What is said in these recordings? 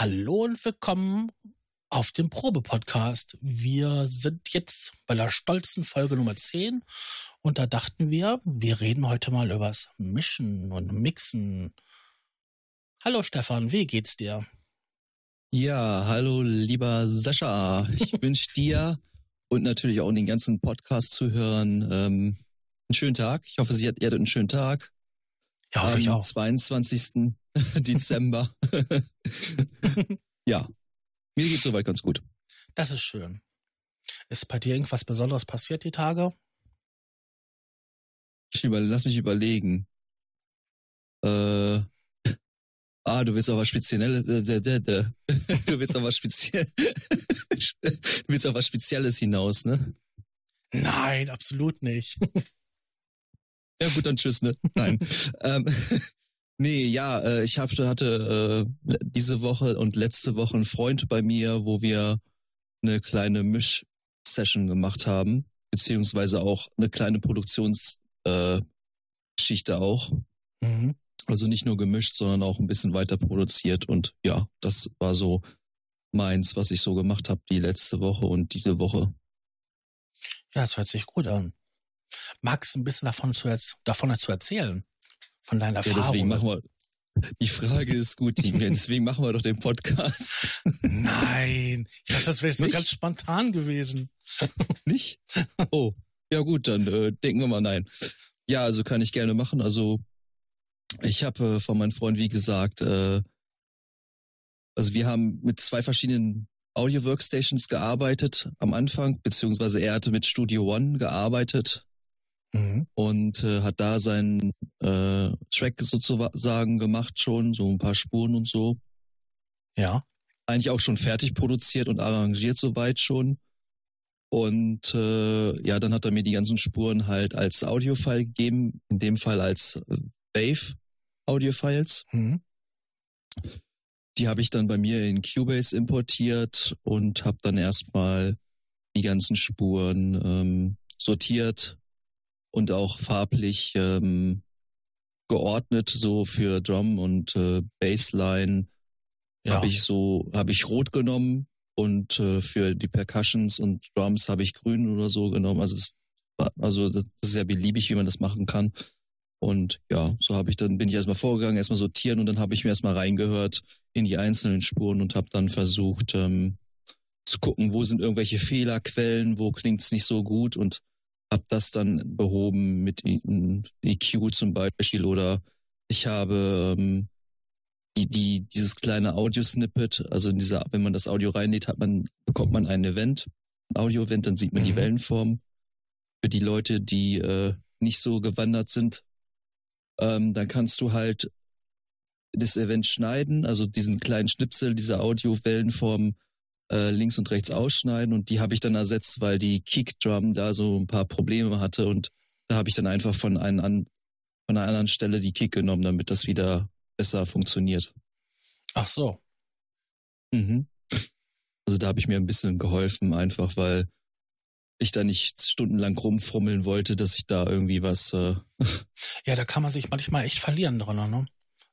Hallo und willkommen auf dem Probe-Podcast. Wir sind jetzt bei der stolzen Folge Nummer 10 und da dachten wir, wir reden heute mal übers Mischen und Mixen. Hallo Stefan, wie geht's dir? Ja, hallo lieber Sascha. Ich wünsche dir und natürlich auch den ganzen Podcast-Zuhörern ähm, einen schönen Tag. Ich hoffe, Sie hat, ihr hattet einen schönen Tag. Ja, hoffe Am ich auch. 22. Dezember. ja, mir geht's soweit ganz gut. Das ist schön. Ist bei dir irgendwas Besonderes passiert die Tage? Ich über, lass mich überlegen. Äh, ah, du willst auf was Spezielles, äh, dä, dä, dä. du willst auf was Spezielles, du willst auf was Spezielles hinaus, ne? Nein, absolut nicht. Ja gut, dann tschüss, ne? Nein. ähm, nee, ja, äh, ich hab, hatte äh, diese Woche und letzte Woche einen Freund bei mir, wo wir eine kleine Misch-Session gemacht haben, beziehungsweise auch eine kleine Produktionsgeschichte äh, auch. Mhm. Also nicht nur gemischt, sondern auch ein bisschen weiter produziert. Und ja, das war so meins, was ich so gemacht habe die letzte Woche und diese Woche. Ja, das hört sich gut an. Magst du ein bisschen davon zu, davon zu erzählen? Von deinen Ja, Erfahrungen? deswegen machen wir. Die Frage ist gut, deswegen machen wir doch den Podcast. Nein, ich dachte, das wäre so ganz spontan gewesen. Nicht? Oh, ja gut, dann äh, denken wir mal nein. Ja, also kann ich gerne machen. Also ich habe äh, von meinem Freund, wie gesagt, äh, also wir haben mit zwei verschiedenen Audio-Workstations gearbeitet am Anfang, beziehungsweise er hatte mit Studio One gearbeitet Mhm. und äh, hat da seinen äh, Track sozusagen gemacht schon, so ein paar Spuren und so. Ja. eigentlich auch schon fertig produziert und arrangiert soweit schon. Und äh, ja, dann hat er mir die ganzen Spuren halt als Audiofile gegeben, in dem Fall als äh, Wave Audiofiles. Mhm. Die habe ich dann bei mir in Cubase importiert und habe dann erstmal die ganzen Spuren ähm, sortiert und auch farblich ähm, geordnet, so für Drum und äh, Bassline Ja. habe ich so, habe ich rot genommen und äh, für die Percussions und Drums habe ich grün oder so genommen. Also das war, also das, ist ja beliebig, wie man das machen kann. Und ja, so habe ich dann bin ich erstmal vorgegangen, erstmal sortieren und dann habe ich mir erstmal reingehört in die einzelnen Spuren und habe dann versucht ähm, zu gucken, wo sind irgendwelche Fehlerquellen, wo klingt's nicht so gut und habe das dann behoben mit EQ zum Beispiel oder ich habe ähm, die, die, dieses kleine Audio-Snippet, also in dieser, wenn man das Audio reinlädt, hat man, bekommt man ein Event, ein Audio-Event, dann sieht man die Mhm. Wellenform. Für die Leute, die äh, nicht so gewandert sind, ähm, dann kannst du halt das Event schneiden, also diesen kleinen Schnipsel, diese Audio-Wellenform äh, links und rechts ausschneiden und die habe ich dann ersetzt, weil die Kick-Drum da so ein paar Probleme hatte und da habe ich dann einfach von, einem an, von einer anderen Stelle die Kick genommen, damit das wieder besser funktioniert. Ach so. Mhm. Also da habe ich mir ein bisschen geholfen, einfach weil ich da nicht stundenlang rumfrummeln wollte, dass ich da irgendwie was. Äh, Ja, da kann man sich manchmal echt verlieren drin, ne?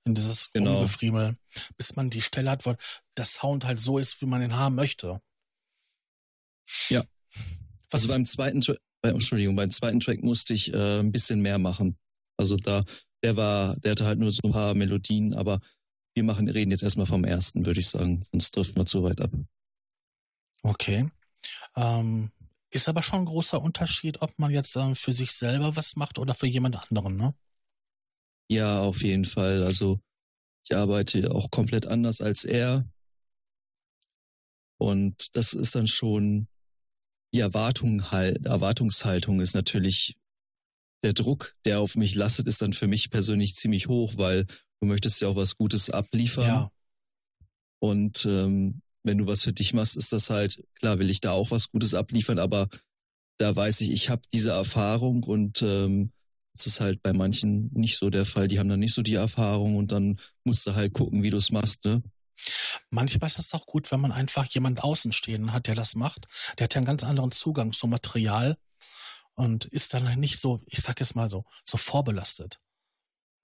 In dieses Genau. Rumgefriemel. Bis man die Stelle hat, wo der Sound halt so ist, wie man ihn haben möchte. Ja. Was also beim zweiten, bei, Entschuldigung, beim zweiten Track musste ich äh, ein bisschen mehr machen. Also da, der war, der hatte halt nur so ein paar Melodien, aber wir machen, reden jetzt erstmal vom ersten, würde ich sagen, sonst driften wir zu weit ab. Okay. Ähm, ist aber schon ein großer Unterschied, ob man jetzt ähm, für sich selber was macht oder für jemand anderen, ne? Ja, auf jeden Fall. Also ich arbeite auch komplett anders als er. Und das ist dann schon die Erwartung halt, Erwartungshaltung ist natürlich der Druck, der auf mich lastet, ist dann für mich persönlich ziemlich hoch, weil du möchtest ja auch was Gutes abliefern. Ja. Und ähm, wenn du was für dich machst, ist das halt, klar will ich da auch was Gutes abliefern, aber da weiß ich, ich habe diese Erfahrung und ähm, das ist halt bei manchen nicht so der Fall. Die haben dann nicht so die Erfahrung und dann musst du halt gucken, wie du es machst, ne? Manchmal ist es auch gut, wenn man einfach jemand außenstehenden hat, der das macht. Der hat ja einen ganz anderen Zugang zum Material und ist dann nicht so, ich sag jetzt mal so, so vorbelastet.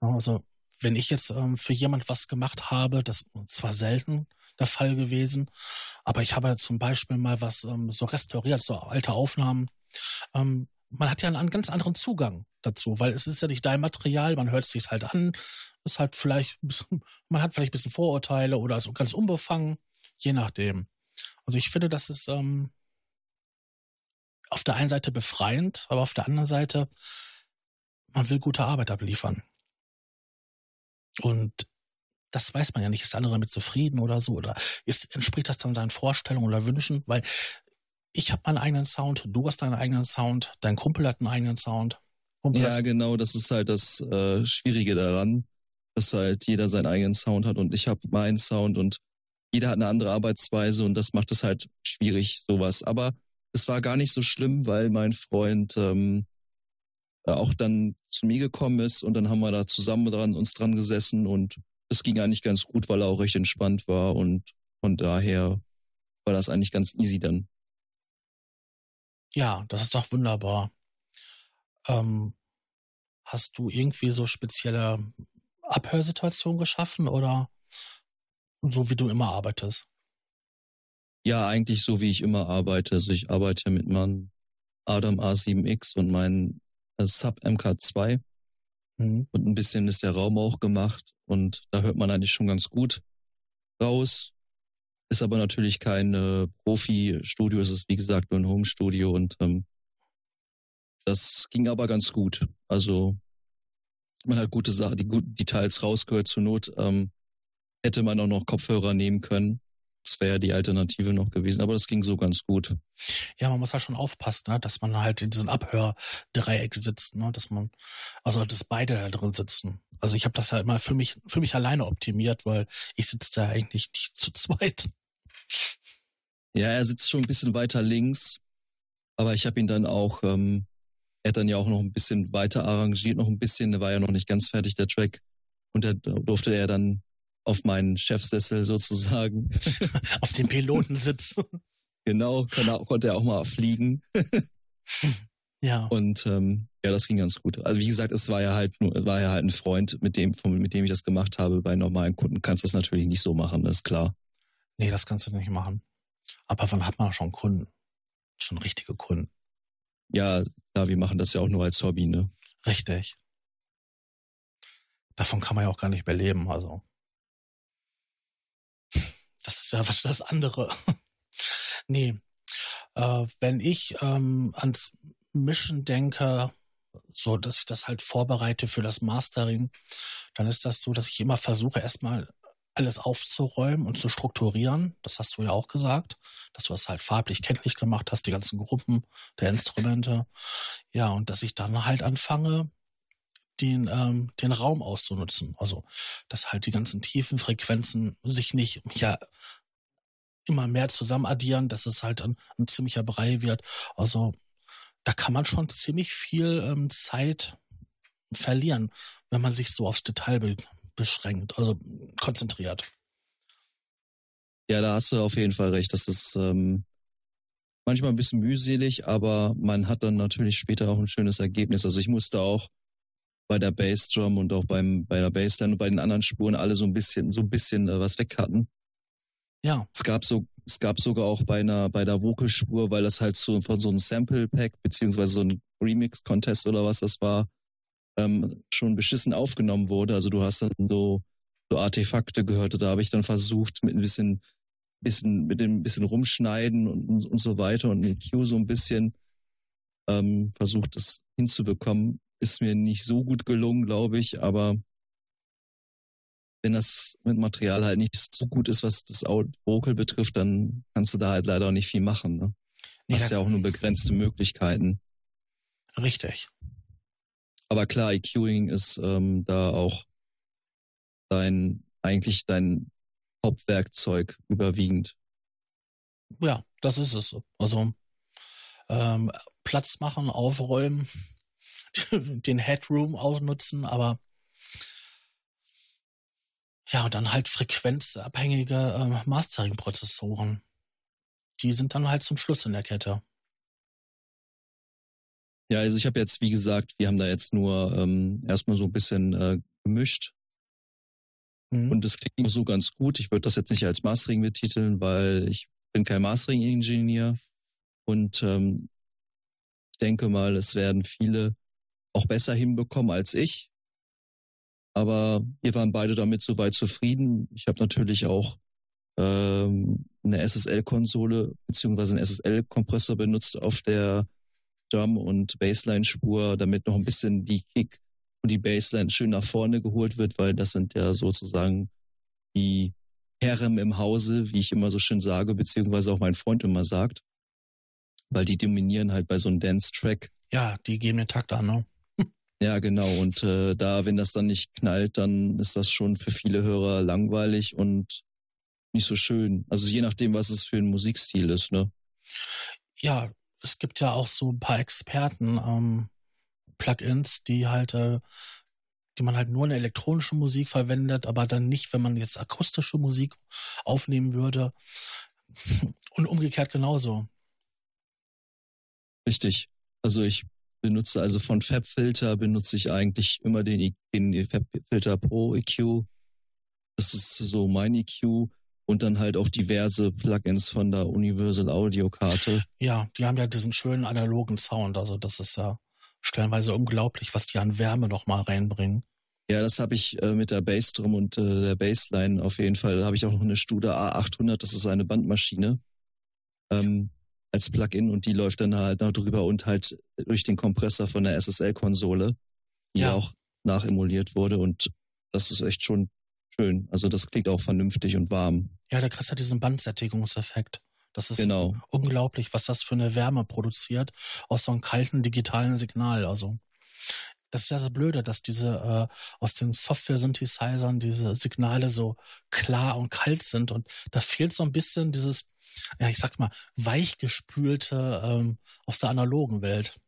Also wenn ich jetzt ähm, für jemand was gemacht habe, das zwar selten, der Fall gewesen. Aber ich habe zum Beispiel mal was ähm, so restauriert, so alte Aufnahmen. Ähm, man hat ja einen, ganz anderen Zugang dazu, weil es ist ja nicht dein Material, man hört es sich halt an, ist halt vielleicht, man hat vielleicht ein bisschen Vorurteile oder ist ganz unbefangen, je nachdem. Also ich finde, das ist ähm, auf der einen Seite befreiend, aber auf der anderen Seite, man will gute Arbeit abliefern. Und das weiß man ja nicht. Ist der andere damit zufrieden oder so? Oder ist, entspricht das dann seinen Vorstellungen oder Wünschen? Weil ich habe meinen eigenen Sound, du hast deinen eigenen Sound, dein Kumpel hat einen eigenen Sound. Kumpel ja, genau, das ist halt das äh, Schwierige daran, dass halt jeder seinen eigenen Sound hat und ich habe meinen Sound und jeder hat eine andere Arbeitsweise und das macht es halt schwierig, sowas. Aber es war gar nicht so schlimm, weil mein Freund ähm, auch dann zu mir gekommen ist und dann haben wir da zusammen dran, uns dran gesessen und es ging eigentlich ganz gut, weil er auch recht entspannt war und von daher war das eigentlich ganz easy dann. Ja, das ist doch wunderbar. Ähm, hast du irgendwie so spezielle Abhörsituationen geschaffen oder so wie du immer arbeitest? Ja, eigentlich so wie ich immer arbeite. Also ich arbeite mit meinem Adam A7X und meinem Sub MK2. Mhm. Und ein bisschen ist der Raum auch gemacht und da hört man eigentlich schon ganz gut raus. Ist aber natürlich kein äh, Profi-Studio, es ist wie gesagt nur ein Home-Studio und ähm, das ging aber ganz gut. Also man hat gute Sachen, die guten Details rausgehört. Zur Not ähm, hätte man auch noch Kopfhörer nehmen können. Das wäre ja die Alternative noch gewesen, aber das ging so ganz gut. Ja, man muss ja schon aufpassen, ne, dass man halt in diesem Abhördreieck sitzt, ne, dass man, also dass beide da drin sitzen. Also ich habe das ja immer für mich, für mich alleine optimiert, weil ich sitze da eigentlich nicht zu zweit. Ja, er sitzt schon ein bisschen weiter links, aber ich habe ihn dann auch, ähm, er hat dann ja auch noch ein bisschen weiter arrangiert, noch ein bisschen, der war ja noch nicht ganz fertig, der Track. Und da durfte er dann auf meinen Chefsessel sozusagen. auf dem Pilotensitz. genau, er, konnte er auch mal fliegen. ja. Und ähm, ja, das ging ganz gut. Also wie gesagt, es war ja halt nur, war ja halt ein Freund, mit dem, mit dem ich das gemacht habe. Bei normalen Kunden kannst du das natürlich nicht so machen, das ist klar. Nee, das kannst du nicht machen. Aber wann hat man schon Kunden? Schon richtige Kunden. Ja, ja, wir machen das ja auch nur als Hobby, ne? Richtig. Davon kann man ja auch gar nicht mehr leben, also. Das ist ja was das andere. nee. Äh, wenn ich ähm, ans Mischen denke, so dass ich das halt vorbereite für das Mastering, dann ist das so, dass ich immer versuche, erstmal alles aufzuräumen und zu strukturieren. Das hast du ja auch gesagt, dass du das halt farblich kenntlich gemacht hast, die ganzen Gruppen der Instrumente. Ja, und dass ich dann halt anfange, den, ähm, den Raum auszunutzen. Also, dass halt die ganzen tiefen Frequenzen sich nicht ja immer mehr zusammen addieren, dass es halt ein, ein ziemlicher Brei wird. Also, da kann man schon ziemlich viel ähm, Zeit verlieren, wenn man sich so aufs Detail beschränkt, also konzentriert. Ja, da hast du auf jeden Fall recht. Das ist ähm, manchmal ein bisschen mühselig, aber man hat dann natürlich später auch ein schönes Ergebnis. Also ich musste auch bei der Bassdrum und auch beim, bei der Bassline und bei den anderen Spuren alle so ein bisschen, so ein bisschen äh, was weghatten. Ja. Es gab so, es gab sogar auch bei einer, bei der Vocalspur, weil das halt so von so einem Sample Pack, beziehungsweise so ein Remix-Contest oder was das war, ähm, schon beschissen aufgenommen wurde. Also du hast dann so, so Artefakte gehört. Da habe ich dann versucht, mit ein bisschen, bisschen, mit dem bisschen rumschneiden und, und so weiter und mit Q so ein bisschen ähm, versucht, das hinzubekommen. Ist mir nicht so gut gelungen, glaube ich, aber wenn das mit Material halt nicht so gut ist, was das Vocal betrifft, dann kannst du da halt leider auch nicht viel machen. Ne? Du hast ja auch nur begrenzte Möglichkeiten. Richtig. Aber klar, EQing ist ähm, da auch dein, eigentlich dein Hauptwerkzeug überwiegend. Ja, das ist es. Also ähm, Platz machen, aufräumen, den Headroom ausnutzen, aber ja, und dann halt frequenzabhängige äh, Mastering-Prozessoren. Die sind dann halt zum Schluss in der Kette. Ja, also ich habe jetzt, wie gesagt, wir haben da jetzt nur ähm, erstmal so ein bisschen äh, gemischt. Mhm. Und es klingt so ganz gut. Ich würde das jetzt nicht als Mastering betiteln, weil ich bin kein Mastering-Ingenieur. Und ähm, ich denke mal, es werden viele auch besser hinbekommen als ich. Aber wir waren beide damit soweit zufrieden. Ich habe natürlich auch ähm, eine SSL-Konsole beziehungsweise einen SSL-Kompressor benutzt auf der Drum- und Bassline-Spur, damit noch ein bisschen die Kick und die Bassline schön nach vorne geholt wird, weil das sind ja sozusagen die Herren im Hause, wie ich immer so schön sage, beziehungsweise auch mein Freund immer sagt. Weil die dominieren halt bei so einem Dance-Track. Ja, die geben den Takt an, ne? Ja, genau. Und äh, da, wenn das dann nicht knallt, dann ist das schon für viele Hörer langweilig und nicht so schön. Also je nachdem, was es für ein Musikstil ist, ne? Ja, es gibt ja auch so ein paar Experten, ähm, Plugins, die halt, äh, die man halt nur in elektronische Musik verwendet, aber dann nicht, wenn man jetzt akustische Musik aufnehmen würde. Und umgekehrt genauso. Richtig. Also ich benutze also von FabFilter benutze ich eigentlich immer den, den FabFilter Pro EQ. Das ist so mein EQ und dann halt auch diverse Plugins von der Universal Audio Karte. Ja, die haben ja diesen schönen analogen Sound. Also das ist ja stellenweise unglaublich, was die an Wärme noch mal reinbringen. Ja, das habe ich äh, mit der Bassdrum und äh, der Bassline auf jeden Fall. Da habe ich auch noch eine Studer A800, das ist eine Bandmaschine ähm, als Plugin und die läuft dann halt noch drüber und halt durch den Kompressor von der SSL-Konsole, die ja. auch nachemuliert wurde und das ist echt schon schön. Also das klingt auch vernünftig und warm. Ja, da kriegst du diesen Bandsättigungseffekt. Das ist genau. unglaublich, was das für eine Wärme produziert aus so einem kalten digitalen Signal. Also das ist ja so blöde, dass diese äh, aus den Software-Synthesizern diese Signale so klar und kalt sind und da fehlt so ein bisschen dieses, ja, ich sag mal, weichgespülte ähm, aus der analogen Welt.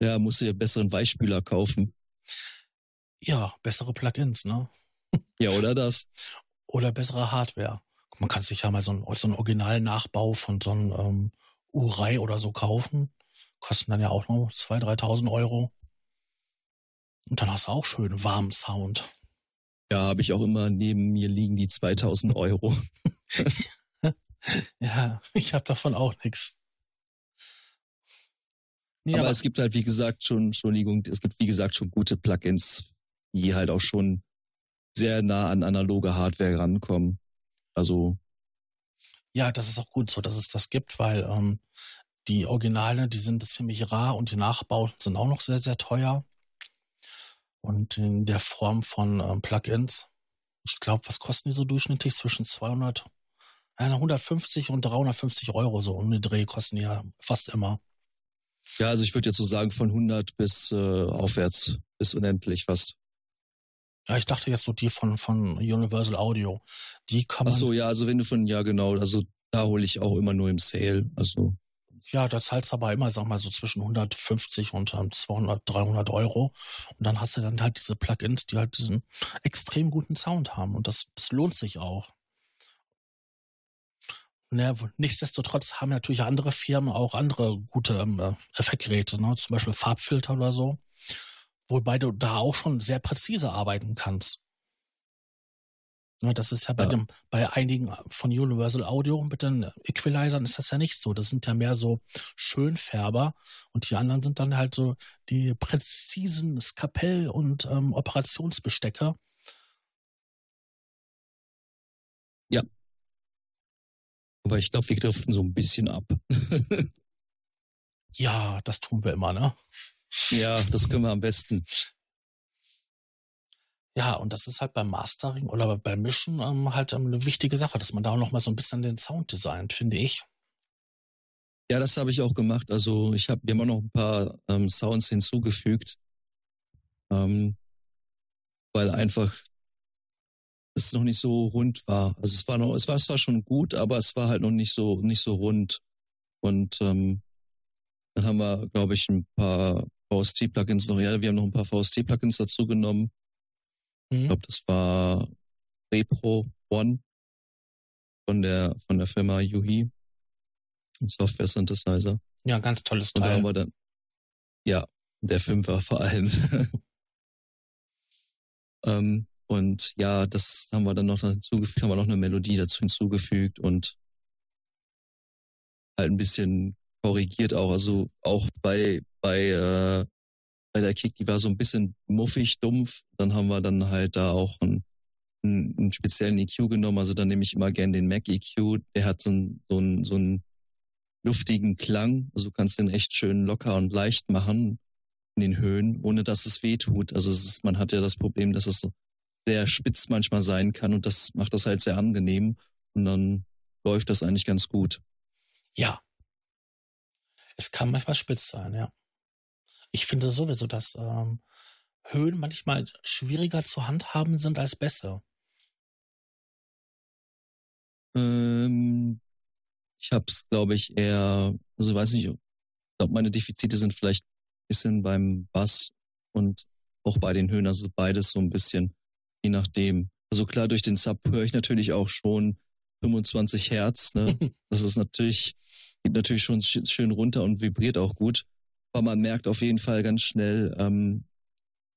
Ja, musst du dir besseren Weichspüler kaufen. Ja, bessere Plugins, ne? Ja, oder das? Oder bessere Hardware. Man kann sich ja mal so einen, so einen Originalnachbau von so einem ähm, Urei oder so kaufen. Kosten dann ja auch noch 2.000, 3.000 Euro. Und dann hast du auch schön warmen Sound. Ja, habe ich auch immer neben mir liegen die 2000 Euro. ja, ich habe davon auch nichts. Nee, aber, aber, es gibt halt, wie gesagt, schon, Entschuldigung, es gibt, wie gesagt, schon gute Plugins, die halt auch schon sehr nah an analoge Hardware rankommen. Also. Ja, das ist auch gut so, dass es das gibt, weil ähm, die Originale, die sind ziemlich rar und die Nachbauten sind auch noch sehr, sehr teuer. Und in der Form von ähm, Plugins, ich glaube, was kosten die so durchschnittlich? Zwischen 200, äh, 150 und 350 Euro so um den Dreh kosten die ja fast immer. Ja, also ich würde jetzt so sagen von 100 bis äh, aufwärts, bis unendlich fast. Ja, ich dachte jetzt so die von, von Universal Audio. Die kann man. Ach so, ja, also wenn du von, ja genau, also da hole ich auch immer nur im Sale. Also. Ja, da zahlst du aber immer, sag mal, so zwischen 150 und 200, 300 Euro. Und dann hast du dann halt diese Plugins, die halt diesen extrem guten Sound haben. Und das, das lohnt sich auch. Ja, nichtsdestotrotz haben natürlich andere Firmen auch andere gute ähm, Effektgeräte, ne? zum Beispiel Farbfilter oder so, wobei du da auch schon sehr präzise arbeiten kannst. Ne, das ist ja bei ja. dem, bei einigen von Universal Audio mit den Equalizern ist das ja nicht so. Das sind ja mehr so Schönfärber und die anderen sind dann halt so die präzisen Skapell- und ähm, Operationsbestecker. Ja. Aber ich glaube, wir driften so ein bisschen ab. ja, das tun wir immer, ne? Ja, das können wir am besten. Ja, und das ist halt beim Mastering oder beim Mischen ähm, halt ähm, eine wichtige Sache, dass man da auch noch mal so ein bisschen den Sound designt, finde ich. Ja, das habe ich auch gemacht. Also ich habe mir immer noch ein paar ähm, Sounds hinzugefügt, ähm, weil einfach es noch nicht so rund war. Also es war noch, es war zwar schon gut, aber es war halt noch nicht so nicht so rund. Und ähm, dann haben wir, glaube ich, ein paar VST-Plugins noch. Ja, wir haben noch ein paar VST-Plugins dazu genommen Mhm. Ich glaube, das war Repro One von der, von der Firma Yuhi. Software Synthesizer. Ja, ganz tolles Teil. Und da haben wir dann, ja, der Fünfer vor allem. ähm, Und ja, das haben wir dann noch hinzugefügt, haben wir noch eine Melodie dazu hinzugefügt und halt ein bisschen korrigiert auch. Also auch bei, bei, äh, bei der Kick, die war so ein bisschen muffig, dumpf. Dann haben wir dann halt da auch einen, einen, speziellen EQ genommen. Also dann nehme ich immer gern den Mac EQ. Der hat so einen, so einen, so einen luftigen Klang. Also du kannst den echt schön locker und leicht machen in den Höhen, ohne dass es weh tut. Also ist, man hat ja das Problem, dass es sehr spitz manchmal sein kann und das macht das halt sehr angenehm und dann läuft das eigentlich ganz gut. Ja. Es kann manchmal spitz sein, ja. Ich finde sowieso, dass ähm, Höhen manchmal schwieriger zu handhaben sind als Bässe. Ähm, ich habe es, glaube ich, eher, also weiß nicht, ich glaube, meine Defizite sind vielleicht ein bisschen beim Bass und auch bei den Höhen, also beides so ein bisschen, je nachdem. Also klar, durch den Sub höre ich natürlich auch schon 25 Hertz. Ne? Das ist natürlich, geht natürlich schon schön runter und vibriert auch gut. Aber man merkt auf jeden Fall ganz schnell, ähm,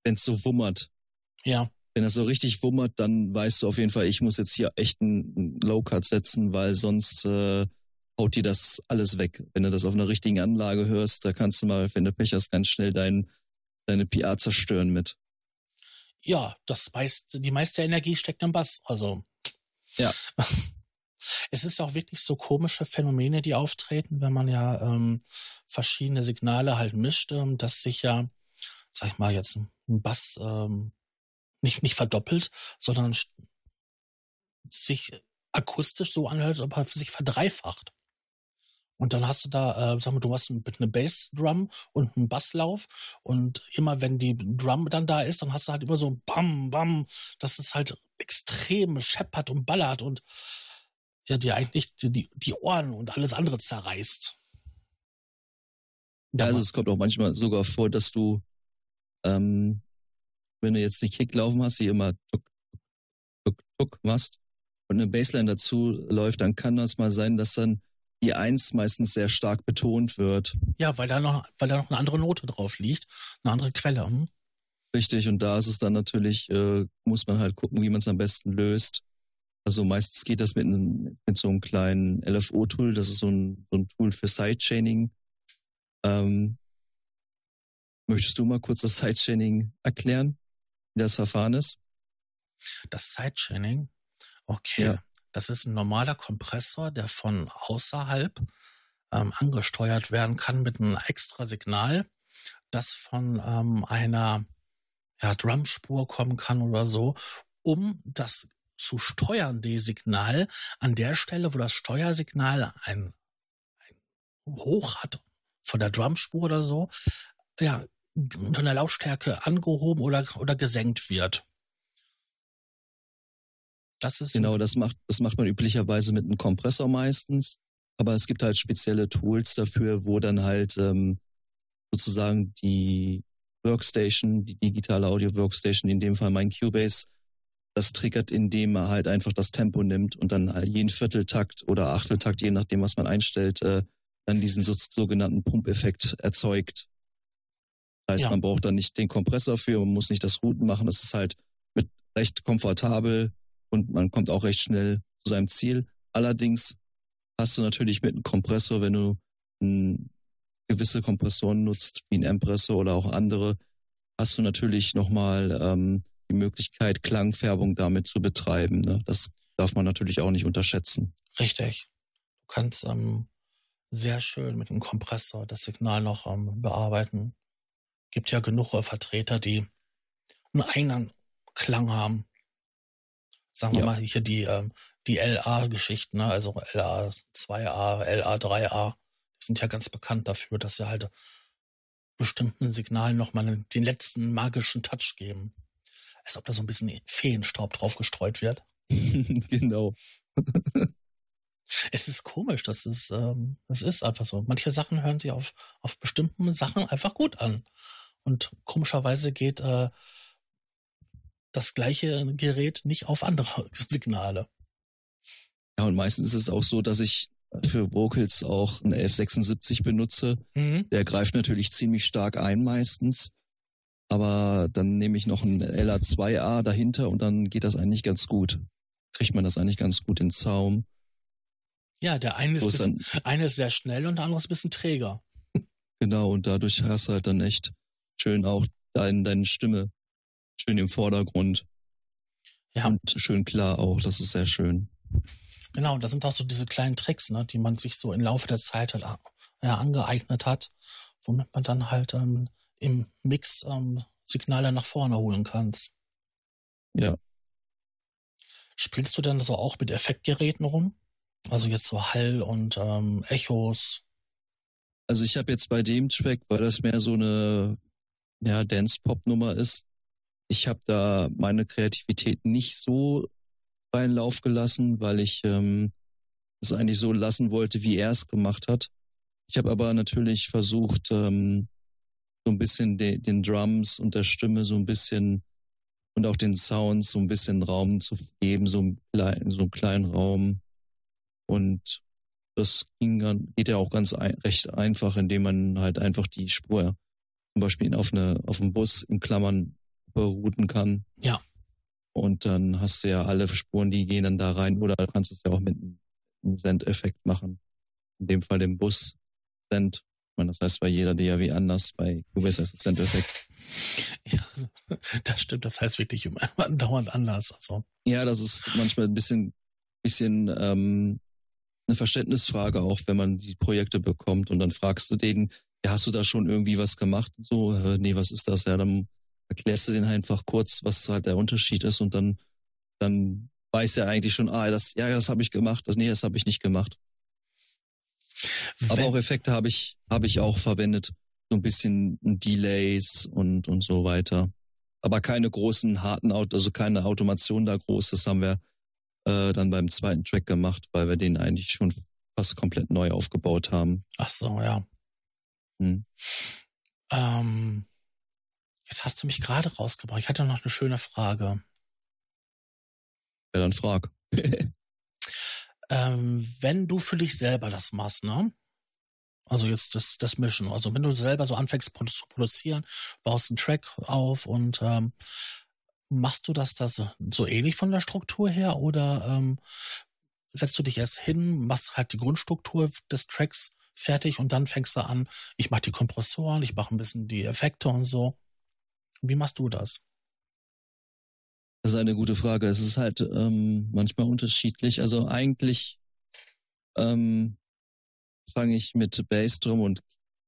wenn es so wummert. Ja. Wenn das so richtig wummert, dann weißt du auf jeden Fall, ich muss jetzt hier echt einen Low-Cut setzen, weil sonst äh, haut dir das alles weg. Wenn du das auf einer richtigen Anlage hörst, da kannst du mal, wenn du Pech hast, ganz schnell dein, deine PA zerstören mit. Ja, das meist, die meiste Energie steckt im Bass. Also. Ja. Es ist auch wirklich so komische Phänomene, die auftreten, wenn man ja ähm, verschiedene Signale halt mischt, ähm, dass sich ja, sag ich mal, jetzt ein Bass ähm, nicht, nicht verdoppelt, sondern sich akustisch so anhört, als ob er sich verdreifacht. Und dann hast du da, äh, sag mal, du hast eine Bassdrum und einen Basslauf und immer wenn die Drum dann da ist, dann hast du halt immer so Bam, Bam, dass es halt extrem scheppert und ballert und ja, dir eigentlich die, die Ohren und alles andere zerreißt. Ja, also es kommt auch manchmal sogar vor, dass du, ähm, wenn du jetzt die Kick laufen hast, die immer tuck, tuck, tuck machst und eine Bassline dazu läuft, dann kann das mal sein, dass dann die Eins meistens sehr stark betont wird. Ja, weil da noch, weil da noch eine andere Note drauf liegt, eine andere Quelle. Hm? Richtig, und da ist es dann natürlich, äh, muss man halt gucken, wie man es am besten löst. Also meistens geht das mit, mit so einem kleinen LFO-Tool, das ist so ein, so ein Tool für Sidechaining. Ähm, möchtest du mal kurz das Sidechaining erklären, wie das Verfahren ist? Das Sidechaining? Okay. Ja. Das ist ein normaler Kompressor, der von außerhalb ähm, angesteuert werden kann mit einem extra Signal, das von ähm, einer ja, Drumspur kommen kann oder so, um das zu steuernde Signal an der Stelle, wo das Steuersignal ein, ein Hoch hat von der Drumspur oder so, ja, unter einer Lautstärke angehoben oder, oder gesenkt wird. Das ist genau, das macht, das macht man üblicherweise mit einem Kompressor meistens. Aber es gibt halt spezielle Tools dafür, wo dann halt ähm, sozusagen die Workstation, die digitale Audio Workstation, in dem Fall mein Cubase, das triggert, indem er halt einfach das Tempo nimmt und dann jeden Vierteltakt oder Achteltakt, je nachdem, was man einstellt, äh, dann diesen so, sogenannten Pumpeffekt erzeugt. Das heißt, ja. man braucht dann nicht den Kompressor für, man muss nicht das Routen machen. Das ist halt mit recht komfortabel und man kommt auch recht schnell zu seinem Ziel. Allerdings hast du natürlich mit einem Kompressor, wenn du ein, gewisse Kompressoren nutzt, wie ein Empressor oder auch andere, hast du natürlich nochmal ähm, die Möglichkeit, Klangfärbung damit zu betreiben. Ne? Das darf man natürlich auch nicht unterschätzen. Richtig. Du kannst ähm, sehr schön mit dem Kompressor das Signal noch ähm, bearbeiten. Gibt ja genug Vertreter, die einen eigenen Klang haben. Sagen wir ja. mal hier die, ähm, die LA-Geschichten, ne? also LA 2A, LA 3A, die sind ja ganz bekannt dafür, dass sie halt bestimmten Signalen nochmal den letzten magischen Touch geben als ob da so ein bisschen Feenstaub drauf gestreut wird. genau. es ist komisch, das ist, ähm, das ist einfach so. Manche Sachen hören sich auf, auf bestimmten Sachen einfach gut an. Und komischerweise geht äh, das gleiche Gerät nicht auf andere Signale. Ja, und meistens ist es auch so, dass ich für Vocals auch einen 1176 benutze. Mhm. Der greift natürlich ziemlich stark ein meistens. Aber dann nehme ich noch ein LA2A dahinter und dann geht das eigentlich ganz gut. Kriegt man das eigentlich ganz gut in Zaum. Ja, der eine ist, bisschen, eine ist sehr schnell und der andere ist ein bisschen träger. Genau, und dadurch hast du halt dann echt schön auch dein, deine Stimme schön im Vordergrund. Ja. Und schön klar auch, das ist sehr schön. Genau, da sind auch so diese kleinen Tricks, ne, die man sich so im Laufe der Zeit halt ja, angeeignet hat, womit man dann halt ähm, im Mix ähm, Signale nach vorne holen kann. Ja. Spielst du denn so auch mit Effektgeräten rum? Also jetzt so Hall und ähm, Echos? Also ich habe jetzt bei dem Track, weil das mehr so eine ja, Dance-Pop-Nummer ist, ich habe da meine Kreativität nicht so freien Lauf gelassen, weil ich ähm, es eigentlich so lassen wollte, wie er es gemacht hat. Ich habe aber natürlich versucht, ähm, so ein bisschen de, den Drums und der Stimme so ein bisschen und auch den Sounds so ein bisschen Raum zu geben, so, ein klein, so einen kleinen Raum. Und das ging geht ja auch ganz ein, recht einfach, indem man halt einfach die Spur zum Beispiel auf eine, auf einen Bus in Klammern routen kann. Ja. Und dann hast du ja alle Spuren, die gehen dann da rein, oder du kannst es ja auch mit einem Send-Effekt machen. In dem Fall den Bus Send. Meine, das heißt bei jeder DAW anders, bei Cubase heißt es Send-Effekt. Ja, das stimmt, das heißt wirklich immer dauernd anders. Also. Ja, das ist manchmal ein bisschen, bisschen ähm, eine Verständnisfrage auch, wenn man die Projekte bekommt und dann fragst du denen, ja, hast du da schon irgendwie was gemacht? Und so, äh, nee, was ist das? Ja, dann erklärst du denen einfach kurz, was halt der Unterschied ist und dann, dann weiß er eigentlich schon, ah, das, ja, das habe ich gemacht, das, nee, das habe ich nicht gemacht. Wenn Aber auch Effekte habe ich, habe ich auch verwendet. So ein bisschen Delays und, und so weiter. Aber keine großen, harten Autos, also keine Automation da groß. Das haben wir äh, dann beim zweiten Track gemacht, weil wir den eigentlich schon fast komplett neu aufgebaut haben. Ach so, ja. Hm. Ähm, jetzt hast du mich gerade rausgebracht. Ich hatte noch eine schöne Frage. Ja, dann frag. ähm, wenn du für dich selber das machst, ne? Also jetzt das, das Mischen. Also wenn du selber so anfängst zu produzieren, baust einen Track auf und ähm, machst du das, das so ähnlich von der Struktur her oder ähm, setzt du dich erst hin, machst halt die Grundstruktur des Tracks fertig und dann fängst du an, ich mache die Kompressoren, ich mache ein bisschen die Effekte und so. Wie machst du das? Das ist eine gute Frage. Es ist halt ähm, manchmal unterschiedlich. Also eigentlich ähm, fange ich mit Bassdrum und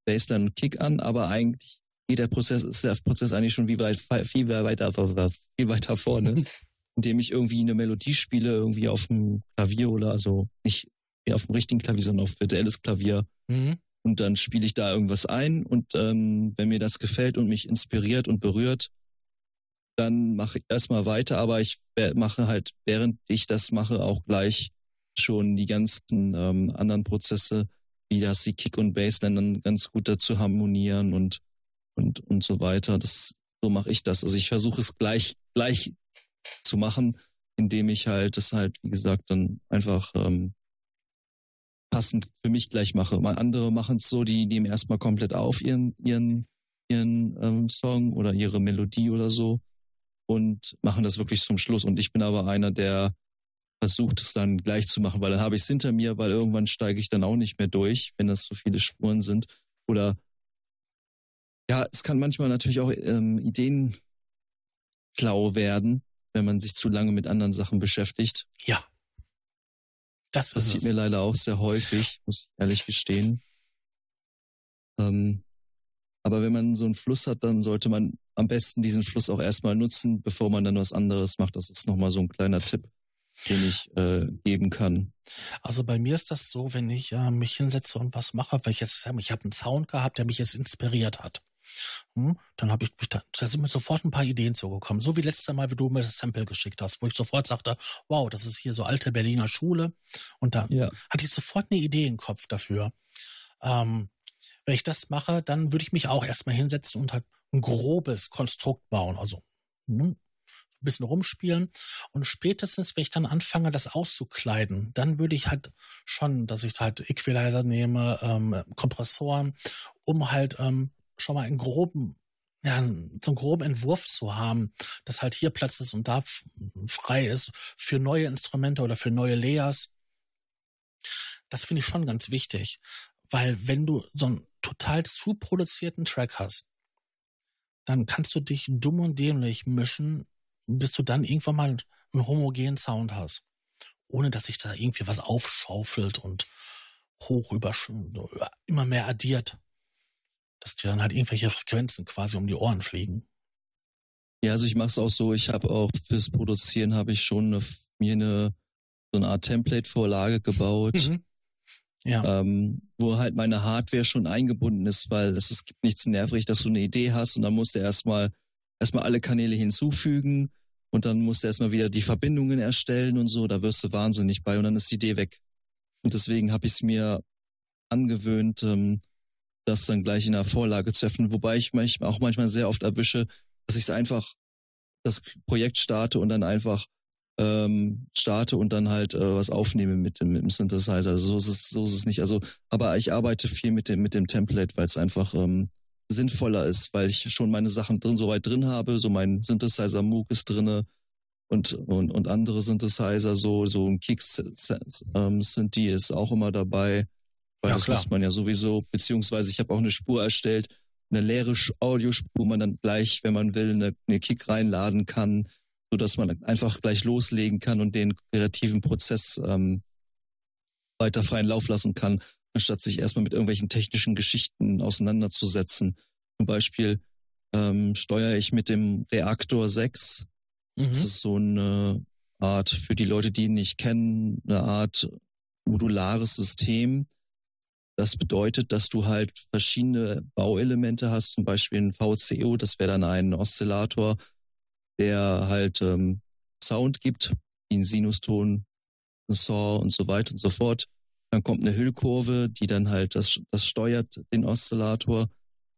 Bassline und Kick an, aber eigentlich geht der Prozess, ist der Prozess eigentlich schon wie weit, viel weiter, viel weiter vorne, indem ich irgendwie eine Melodie spiele, irgendwie auf dem Klavier oder also nicht auf dem richtigen Klavier, sondern auf virtuelles Klavier. Mhm. Und dann spiele ich da irgendwas ein und ähm, wenn mir das gefällt und mich inspiriert und berührt, dann mache ich erstmal weiter, aber ich mache halt, während ich das mache, auch gleich schon die ganzen ähm, anderen Prozesse, wie das die Kick und Bass dann ganz gut dazu harmonieren und und und so weiter. Das so mache ich das. Also ich versuche es gleich gleich zu machen, indem ich halt das halt wie gesagt dann einfach ähm, passend für mich gleich mache. Mal andere machen es so, die nehmen erstmal komplett auf ihren, ihren, ihren ähm, Song oder ihre Melodie oder so und machen das wirklich zum Schluss. Und ich bin aber einer, der versucht es dann gleich zu machen, weil dann habe ich es hinter mir, weil irgendwann steige ich dann auch nicht mehr durch, wenn das so viele Spuren sind. Oder ja, es kann manchmal natürlich auch ähm, Ideenklau werden, wenn man sich zu lange mit anderen Sachen beschäftigt. Ja. Das passiert mir leider auch sehr häufig, muss ich ehrlich gestehen. Ähm, aber wenn man so einen Fluss hat, dann sollte man am besten diesen Fluss auch erstmal nutzen, bevor man dann was anderes macht. Das ist nochmal so ein kleiner Tipp, den ich äh, geben kann. Also bei mir ist das so, wenn ich äh, mich hinsetze und was mache, weil ich jetzt, ich habe einen Sound gehabt, der mich jetzt inspiriert hat. Hm, dann habe ich mich da, da sind mir sofort ein paar Ideen zugekommen. So wie letztes Mal, wie du mir das Sample geschickt hast, wo ich sofort sagte, wow, das ist hier so alte Berliner Schule. Und da ja. hatte ich sofort eine Idee im Kopf dafür. Ähm, wenn ich das mache, dann würde ich mich auch erstmal hinsetzen und halt ein grobes Konstrukt bauen. Also hm, ein bisschen rumspielen. Und spätestens, wenn ich dann anfange, das auszukleiden, dann würde ich halt schon, dass ich halt Equalizer nehme, ähm, Kompressoren, um halt ähm, schon mal einen groben, ja, so groben Entwurf zu haben, dass halt hier Platz ist und da frei ist für neue Instrumente oder für neue Layers. Das finde ich schon ganz wichtig, weil wenn du so einen total zu produzierten Track hast, dann kannst du dich dumm und dämlich mischen, bis du dann irgendwann mal einen homogenen Sound hast. Ohne dass sich da irgendwie was aufschaufelt und hoch über, immer mehr addiert dass dir dann halt irgendwelche Frequenzen quasi um die Ohren fliegen. Ja, also ich mache es auch so, ich habe auch fürs Produzieren habe ich schon eine, mir eine so eine Art Template-Vorlage gebaut. Mhm. Ja. Ähm, wo halt meine Hardware schon eingebunden ist, weil es, es gibt nichts nervig, dass du eine Idee hast und dann musst du erstmal erstmal alle Kanäle hinzufügen und dann musst du erstmal wieder die Verbindungen erstellen und so, da wirst du wahnsinnig bei und dann ist die Idee weg. Und deswegen habe ich es mir angewöhnt, ähm, das dann gleich in der Vorlage zu öffnen, wobei ich mich auch manchmal sehr oft erwische, dass ich es einfach das Projekt starte und dann einfach ähm, starte und dann halt äh, was aufnehme mit dem, mit dem Synthesizer. Also so ist es, so ist es nicht. Also, aber ich arbeite viel mit dem, mit dem Template, weil es einfach ähm, sinnvoller ist, weil ich schon meine Sachen drin so weit drin habe. So mein Synthesizer Moog ist drinne und, und, und andere Synthesizer, so, so ein Kicks ähm, sind die ist auch immer dabei. Weil ja, das klar. muss man ja sowieso, beziehungsweise ich habe auch eine Spur erstellt, eine leere Audiospur, wo man dann gleich, wenn man will, eine, eine Kick reinladen kann, so dass man einfach gleich loslegen kann und den kreativen Prozess ähm, weiter freien Lauf lassen kann, anstatt sich erstmal mit irgendwelchen technischen Geschichten auseinanderzusetzen. Zum Beispiel ähm, steuere ich mit dem Reaktor 6. Mhm. Das ist so eine Art, für die Leute, die ihn nicht kennen, eine Art modulares System, das bedeutet, dass du halt verschiedene Bauelemente hast, zum Beispiel ein VCO, das wäre dann ein Oszillator, der halt ähm, Sound gibt, ein Sinuston, ein Saw und so weiter und so fort. Dann kommt eine Hüllkurve, die dann halt das, das steuert, den Oszillator,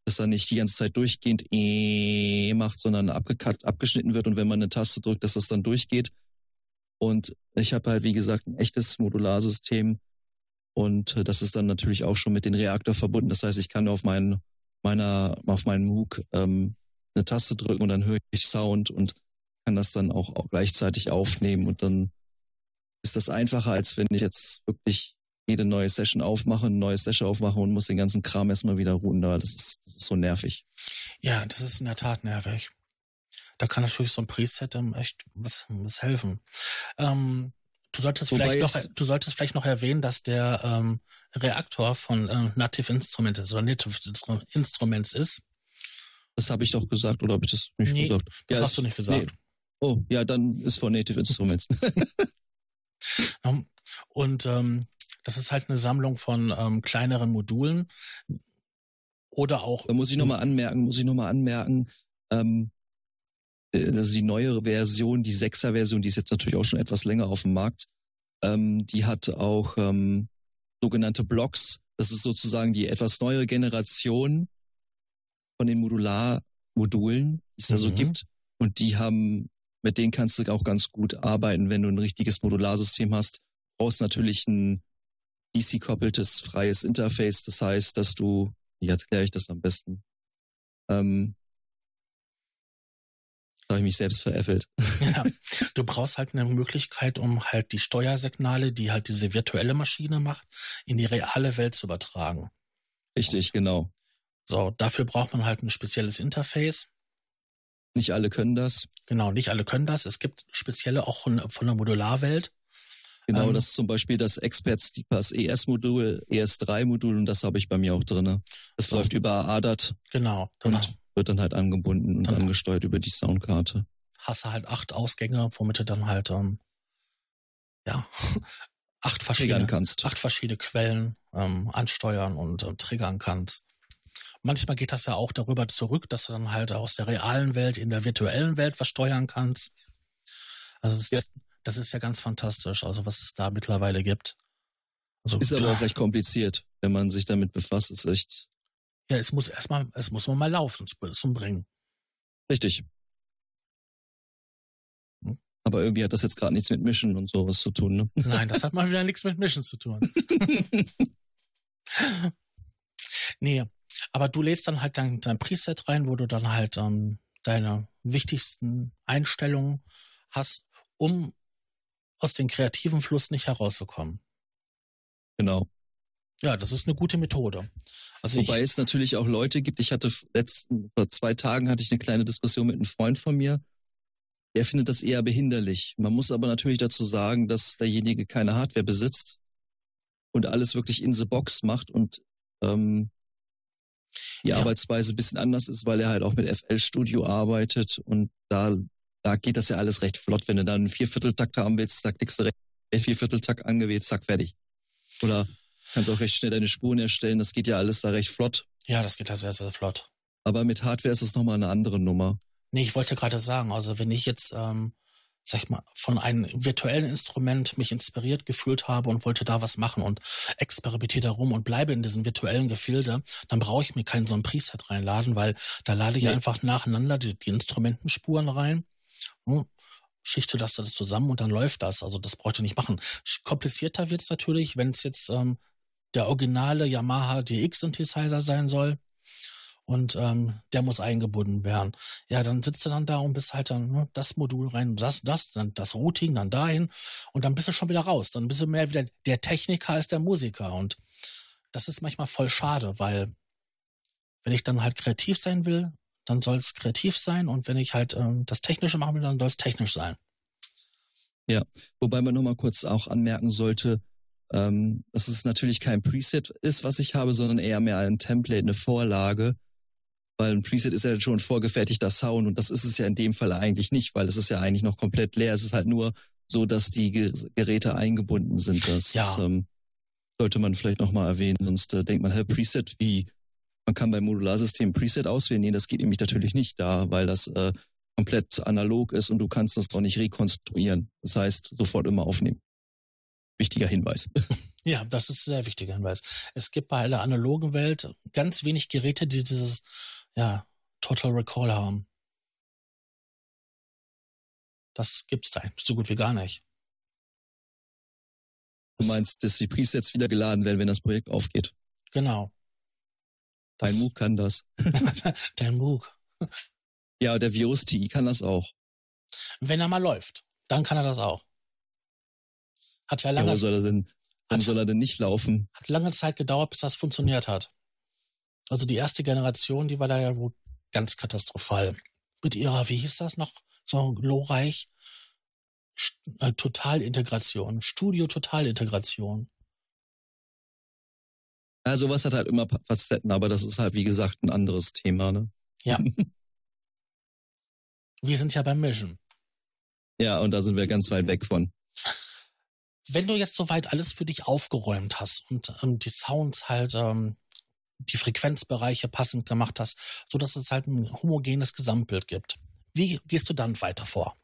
dass er nicht die ganze Zeit durchgehend äh macht, sondern abgekackt, abgeschnitten wird und wenn man eine Taste drückt, dass das dann durchgeht. Und ich habe halt, wie gesagt, ein echtes Modularsystem, und äh, das ist dann natürlich auch schon mit dem Reaktor verbunden. Das heißt, ich kann auf meinen, meiner, auf meinen MOOC ähm, eine Taste drücken und dann höre ich Sound und kann das dann auch, auch gleichzeitig aufnehmen. Und dann ist das einfacher, als wenn ich jetzt wirklich jede neue Session aufmache, eine neue Session aufmache und muss den ganzen Kram erstmal wieder ruhen. Da das ist, das ist so nervig. Ja, das ist in der Tat nervig. Da kann natürlich so ein Preset echt was, was helfen. Ähm, Du solltest, vielleicht noch, du solltest vielleicht noch erwähnen, dass der ähm, Reaktor von äh, Native Instruments ist oder Native Instruments ist. Das habe ich doch gesagt, oder habe ich das nicht nee, gesagt? Das ja, hast ist, du nicht gesagt. Nee. Oh, ja, dann ist von Native Instruments. Und ähm, das ist halt eine Sammlung von ähm, kleineren Modulen. Oder auch. Da muss ich nochmal anmerken, muss ich nochmal anmerken, ähm, äh, also die neuere Version, die 6er Version, die ist jetzt natürlich auch schon etwas länger auf dem Markt. Ähm, die hat auch ähm, sogenannte Blocks. Das ist sozusagen die etwas neuere Generation von den Modularmodulen, die es da mhm. so gibt. Und die haben, mit denen kannst du auch ganz gut arbeiten, wenn du ein richtiges Modularsystem hast. Du brauchst natürlich ein DC-koppeltes freies Interface. Das heißt, dass du, wie erkläre ich das am besten? Ähm, habe ich mich selbst veräffelt. Ja, du brauchst halt eine Möglichkeit, um halt die Steuersignale, die halt diese virtuelle Maschine macht, in die reale Welt zu übertragen. Richtig, genau. So, dafür braucht man halt ein spezielles Interface. Nicht alle können das. Genau, nicht alle können das. Es gibt spezielle auch von, von der Modularwelt. Genau, ähm, das ist zum Beispiel das Expert Steepers ES-Modul, ES3-Modul und das habe ich bei mir auch drin. Das so. läuft über ADAT. Genau, genau wird dann halt angebunden und angesteuert über die Soundkarte. Hast du halt acht Ausgänge, womit du dann halt ähm, ja acht verschiedene kannst. acht verschiedene Quellen ähm, ansteuern und äh, triggern kannst. Manchmal geht das ja auch darüber zurück, dass du dann halt aus der realen Welt in der virtuellen Welt was steuern kannst. Also das, ja. das ist ja ganz fantastisch, also was es da mittlerweile gibt. Also, ist aber auch recht kompliziert, wenn man sich damit befasst. Ist echt ja, es muss erstmal, es muss mal laufen zum Bringen. Richtig. Hm? Aber irgendwie hat das jetzt gerade nichts mit Mission und sowas zu tun, ne? Nein, das hat mal wieder nichts mit Mission zu tun. nee. Aber du lädst dann halt dein, dein Preset rein, wo du dann halt ähm, deine wichtigsten Einstellungen hast, um aus dem kreativen Fluss nicht herauszukommen. Genau. Ja, das ist eine gute Methode. Also Wobei es natürlich auch Leute gibt, ich hatte letzten, vor zwei Tagen hatte ich eine kleine Diskussion mit einem Freund von mir, der findet das eher behinderlich. Man muss aber natürlich dazu sagen, dass derjenige keine Hardware besitzt und alles wirklich in the box macht und ähm, die ja. Arbeitsweise ein bisschen anders ist, weil er halt auch mit FL Studio arbeitet und da, da geht das ja alles recht flott. Wenn du dann einen Viervierteltakt haben willst, da klickst du recht Viervierteltakt angewählt, zack, fertig. Oder kannst auch recht schnell deine Spuren erstellen, das geht ja alles da recht flott. Ja, das geht ja sehr, sehr flott. Aber mit Hardware ist es nochmal eine andere Nummer. Nee, ich wollte gerade sagen, also wenn ich jetzt ähm, sag ich mal, von einem virtuellen Instrument mich inspiriert gefühlt habe und wollte da was machen und experimentiere da rum und bleibe in diesem virtuellen Gefilde, dann brauche ich mir keinen so ein Preset reinladen, weil da lade ich nee. einfach nacheinander die, die Instrumentenspuren rein. Hm, schichte das alles zusammen und dann läuft das. Also das braucht ihr nicht machen. Komplizierter wird es natürlich, wenn es jetzt ähm, der originale Yamaha DX Synthesizer sein soll und ähm, der muss eingebunden werden. Ja, dann sitzt du dann da und bist halt dann ne, das Modul rein, das, das, dann das Routing, dann dahin und dann bist du schon wieder raus. Dann bist du mehr wieder der Techniker als der Musiker und das ist manchmal voll schade, weil wenn ich dann halt kreativ sein will, dann soll es kreativ sein und wenn ich halt ähm, das Technische machen will, dann soll es technisch sein. Ja, wobei man nochmal kurz auch anmerken sollte, ähm, dass es natürlich kein Preset ist, was ich habe, sondern eher mehr ein Template, eine Vorlage, weil ein Preset ist ja schon vorgefertigter Sound und das ist es ja in dem Fall eigentlich nicht, weil es ist ja eigentlich noch komplett leer. Es ist halt nur so, dass die Geräte eingebunden sind. Das ja. ähm, sollte man vielleicht nochmal erwähnen, sonst äh, denkt man, hey, Preset, wie, man kann beim Modularsystem Preset auswählen. Nee, das geht nämlich natürlich nicht da, weil das äh, komplett analog ist und du kannst das auch nicht rekonstruieren. Das heißt, sofort immer aufnehmen. Wichtiger Hinweis. Ja, das ist ein sehr wichtiger Hinweis. Es gibt bei der analogen Welt ganz wenig Geräte, die dieses ja, Total Recall haben. Das gibt's da so gut wie gar nicht. Du meinst, dass die Presets wieder geladen werden, wenn das Projekt aufgeht? Genau. Das Dein MOOC kann das. Dein MOOC. Ja, der Virus TI kann das auch. Wenn er mal läuft, dann kann er das auch. Hat ja lange. Ja, wo soll er denn, warum soll er denn nicht laufen? Hat lange Zeit gedauert, bis das funktioniert hat. Also die erste Generation, die war da ja wohl ganz katastrophal. Mit ihrer, wie hieß das noch, so glorreich, äh, Totalintegration, Studio-Totalintegration. Ja, sowas hat halt immer Facetten, aber das ist halt, wie gesagt, ein anderes Thema, ne? Ja. wir sind ja beim Mission. Ja, und da sind wir ganz weit weg von. Wenn du jetzt soweit alles für dich aufgeräumt hast und ähm, die Sounds halt ähm, die Frequenzbereiche passend gemacht hast, so dass es halt ein homogenes Gesamtbild gibt. Wie gehst du dann weiter vor?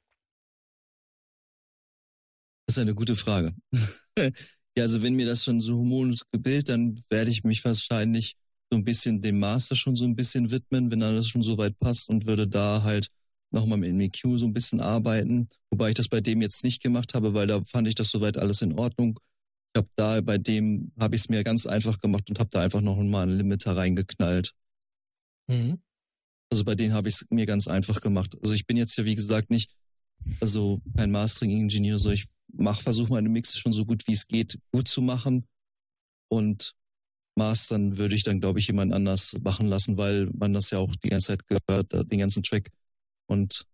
Das ist eine gute Frage. ja, also wenn mir das schon so homogenes Bild, dann werde ich mich wahrscheinlich so ein bisschen dem Master schon so ein bisschen widmen, wenn alles schon so weit passt und würde da halt nochmal mit MEQ so ein bisschen arbeiten. Wobei ich das bei dem jetzt nicht gemacht habe, weil da fand ich das soweit alles in Ordnung. Ich habe da bei dem habe ich es mir ganz einfach gemacht und habe da einfach noch mal einen Limiter reingeknallt. Mhm. Also bei denen habe ich es mir ganz einfach gemacht. Also ich bin jetzt ja wie gesagt nicht also kein Mastering-Ingenieur, so ich mach versuche meine Mixe schon so gut wie es geht gut zu machen und Mastern würde ich dann glaube ich jemand anders machen lassen, weil man das ja auch die ganze Zeit gehört, den ganzen Track und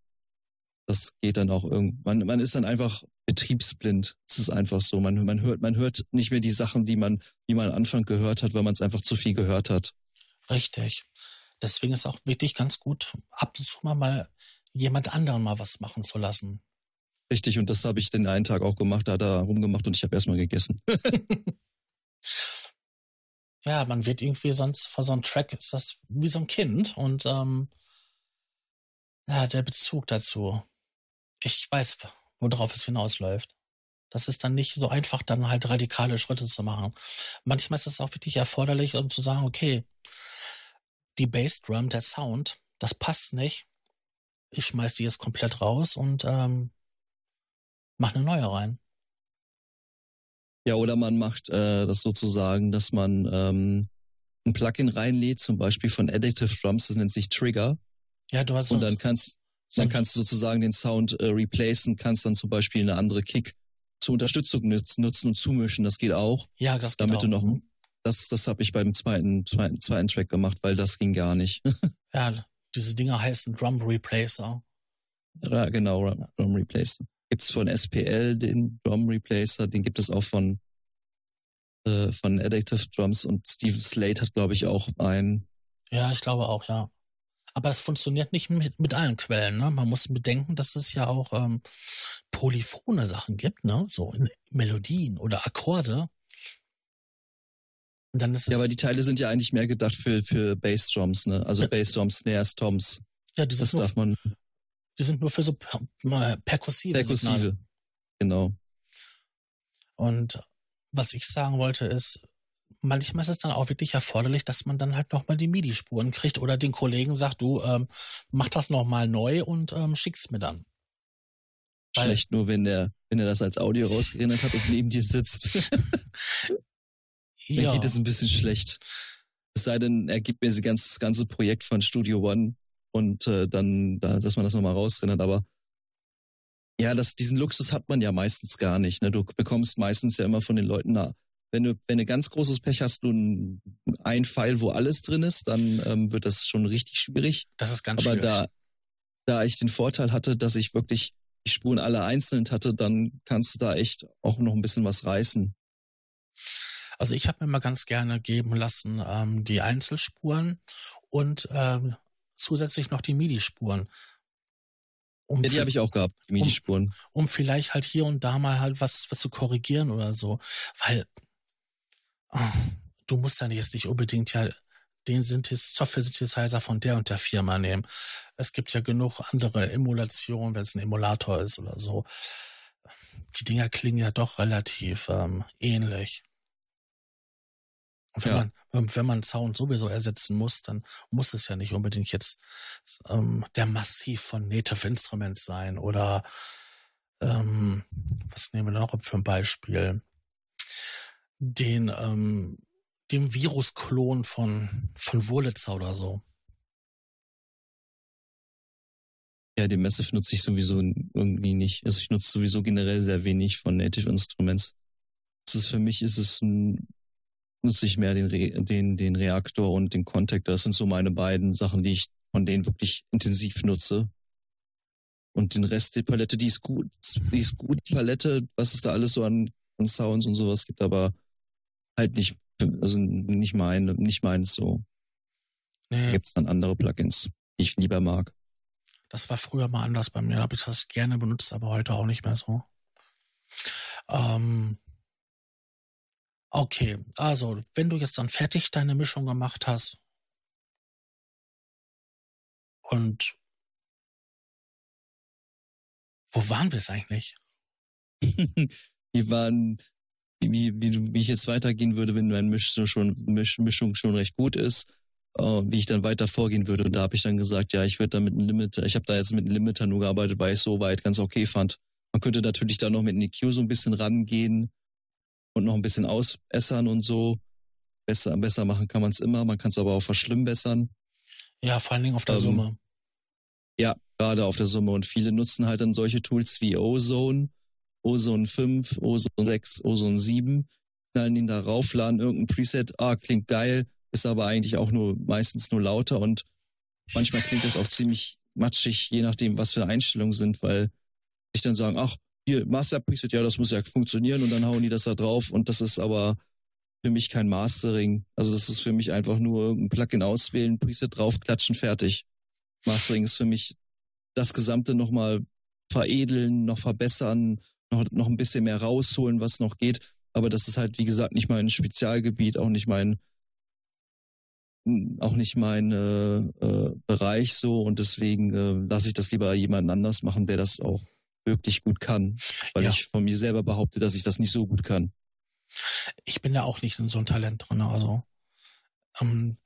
das geht dann auch irgendwann. Man ist dann einfach betriebsblind. Es ist einfach so. Man, man hört, man hört nicht mehr die Sachen, die man, die man am Anfang gehört hat, weil man es einfach zu viel gehört hat. Richtig. Deswegen ist es auch wirklich ganz gut, ab und zu mal, mal jemand anderen mal was machen zu lassen. Richtig, und das habe ich den einen Tag auch gemacht, da hat er rumgemacht und ich habe erstmal gegessen. ja, man wird irgendwie sonst vor so einem Track ist das wie so ein Kind und ähm, ja, der Bezug dazu. Ich weiß, worauf es hinausläuft. Das ist dann nicht so einfach, dann halt radikale Schritte zu machen. Manchmal ist es auch wirklich erforderlich, um zu sagen, okay, die Bassdrum, der Sound, das passt nicht. Ich schmeiß die jetzt komplett raus und ähm, mach eine neue rein. Ja, oder man macht äh, das sozusagen, dass man ähm, ein Plugin reinlädt, zum Beispiel von Addictive Drums, das nennt sich Trigger. Ja, du hast Und dann kannst, dann kannst du sozusagen den Sound äh, replacen, kannst dann zum Beispiel eine andere Kick zur Unterstützung nutzen und zumischen. Das geht auch. Ja, das geht damit auch. du noch, das, das habe ich beim zweiten, zweiten, zweiten Track gemacht, weil das ging gar nicht. ja, diese Dinger heißen Drum Replacer. Ja, genau, Drum Replacer. Gibt es von SPL den Drum Replacer, den gibt es auch von, äh, von Addictive Drums und Steve Slade hat, glaube ich, auch einen. Ja, ich glaube auch, ja. Aber das funktioniert nicht mit, mit allen Quellen. Ne? Man muss bedenken, dass es ja auch ähm, polyphone Sachen gibt, ne? so Melodien oder Akkorde. Und dann ist ja, aber die Teile sind ja eigentlich mehr gedacht für, für Bassdrums, ne? Also ja. Bassdrums, Snares, Toms. Ja, die sind das nur, darf man. Die sind nur für so per, perkussive. Perkussive, Signale. genau. Und was ich sagen wollte ist, manchmal ist es dann auch wirklich erforderlich, dass man dann halt nochmal die MIDI-Spuren kriegt oder den Kollegen sagt, du ähm, mach das nochmal neu und ähm, schick's mir dann. Schlecht nur, wenn der, wenn er das als Audio rausgerendert hat und neben dir sitzt. ja. Dann geht es ein bisschen schlecht. Es sei denn, er gibt mir das ganze, das ganze Projekt von Studio One und äh, dann, da, dass man das nochmal rausrendert, aber ja, das, diesen Luxus hat man ja meistens gar nicht. Ne? Du bekommst meistens ja immer von den Leuten da. Wenn du, wenn du ganz großes Pech hast, du ein, Pfeil, wo alles drin ist, dann ähm, wird das schon richtig schwierig. Das ist ganz Aber schwierig. da, da ich den Vorteil hatte, dass ich wirklich die Spuren alle einzeln hatte, dann kannst du da echt auch noch ein bisschen was reißen. Also ich habe mir mal ganz gerne geben lassen ähm, die Einzelspuren und ähm, zusätzlich noch die MIDI-Spuren. Um ja, die habe ich auch gehabt, die MIDI-Spuren. Um, um, vielleicht halt hier und da mal halt was, was zu korrigieren oder so. Weil du musst ja jetzt nicht unbedingt ja den Software-Synthesizer von der und der Firma nehmen. Es gibt ja genug andere Emulationen, wenn es ein Emulator ist oder so. Die Dinger klingen ja doch relativ ähm, ähnlich. Und wenn, ja. man, wenn man Sound sowieso ersetzen muss, dann muss es ja nicht unbedingt jetzt ähm, der Massiv von Native Instruments sein oder ähm, was nehmen wir noch für ein Beispiel? Den, ähm, dem Virusklon von, von Wurlitzer oder so. Ja, den Massive nutze ich sowieso irgendwie nicht. Also ich nutze sowieso generell sehr wenig von Native Instruments. Das ist für mich ist es ein nutze ich mehr den, Re den, den Reaktor und den Contactor. Das sind so meine beiden Sachen, die ich von denen wirklich intensiv nutze. Und den Rest der Palette, die ist gut, die ist gut, die Palette, was es da alles so an, an Sounds und sowas gibt, aber halt nicht, also nicht mein, nicht meins so. Nee. Da gibt's dann andere Plugins, die ich lieber mag. Das war früher mal anders bei mir, da habe ich das gerne benutzt, aber heute auch nicht mehr so. Ähm, Okay, also wenn du jetzt dann fertig deine Mischung gemacht hast und wo waren wir es eigentlich? wir waren, wie, wie, wie ich jetzt weitergehen würde, wenn meine Mischung schon, Misch, Mischung schon recht gut ist, uh, wie ich dann weiter vorgehen würde. Und da habe ich dann gesagt, ja, ich würde da mit einem Limiter, ich habe da jetzt mit einem Limiter nur gearbeitet, weil ich es so weit ganz okay fand. Man könnte natürlich da noch mit einem EQ so ein bisschen rangehen, und noch ein bisschen ausbessern und so. Besser, besser machen kann man es immer, man kann es aber auch verschlimmbessern. Ja, vor allen Dingen auf der ähm, Summe. Ja, gerade auf der Summe. Und viele nutzen halt dann solche Tools wie Ozone, Ozone 5, Ozone 6, Ozone 7, knallen ihn da rauf, laden irgendein Preset, ah, klingt geil, ist aber eigentlich auch nur meistens nur lauter und manchmal klingt das auch ziemlich matschig, je nachdem, was für Einstellungen sind, weil sich dann sagen, ach, hier, Master Preset, ja, das muss ja funktionieren und dann hauen die das da drauf und das ist aber für mich kein Mastering. Also das ist für mich einfach nur ein Plugin auswählen, Preset draufklatschen, fertig. Mastering ist für mich das Gesamte nochmal veredeln, noch verbessern, noch, noch ein bisschen mehr rausholen, was noch geht. Aber das ist halt, wie gesagt, nicht mein Spezialgebiet, auch nicht mein, auch nicht mein äh, äh, Bereich so und deswegen äh, lasse ich das lieber jemand anders machen, der das auch wirklich gut kann, weil ja. ich von mir selber behaupte, dass ich das nicht so gut kann. Ich bin ja auch nicht in so ein Talent drin, also ähm,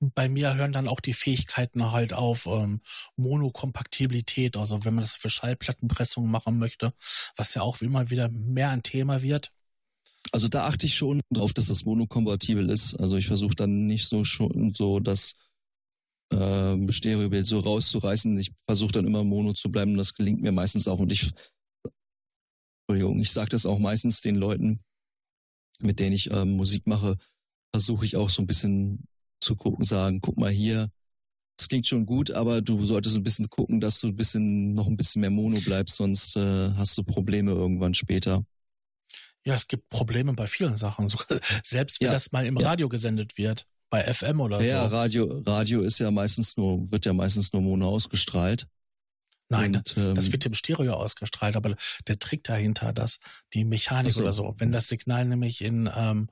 bei mir hören dann auch die Fähigkeiten halt auf ähm, Monokompatibilität, also wenn man das für Schallplattenpressungen machen möchte, was ja auch immer wieder mehr ein Thema wird. Also da achte ich schon drauf, dass das monokompatibel ist. Also ich versuche dann nicht so schon so das ähm, Stereobild so rauszureißen. Ich versuche dann immer Mono zu bleiben das gelingt mir meistens auch. Und ich, Entschuldigung, ich sage das auch meistens den Leuten, mit denen ich ähm, Musik mache, versuche ich auch so ein bisschen zu gucken, sagen, guck mal hier, das klingt schon gut, aber du solltest ein bisschen gucken, dass du ein bisschen noch ein bisschen mehr Mono bleibst, sonst äh, hast du Probleme irgendwann später. Ja, es gibt Probleme bei vielen Sachen. Selbst wenn ja, das mal im ja. Radio gesendet wird, bei FM oder ja, so. Ja, Radio, Radio ist ja meistens nur, wird ja meistens nur Mono ausgestrahlt. Nein, und, ähm, das wird im Stereo ausgestrahlt, aber der Trick dahinter, dass die Mechanik so. oder so, wenn das Signal nämlich in ähm,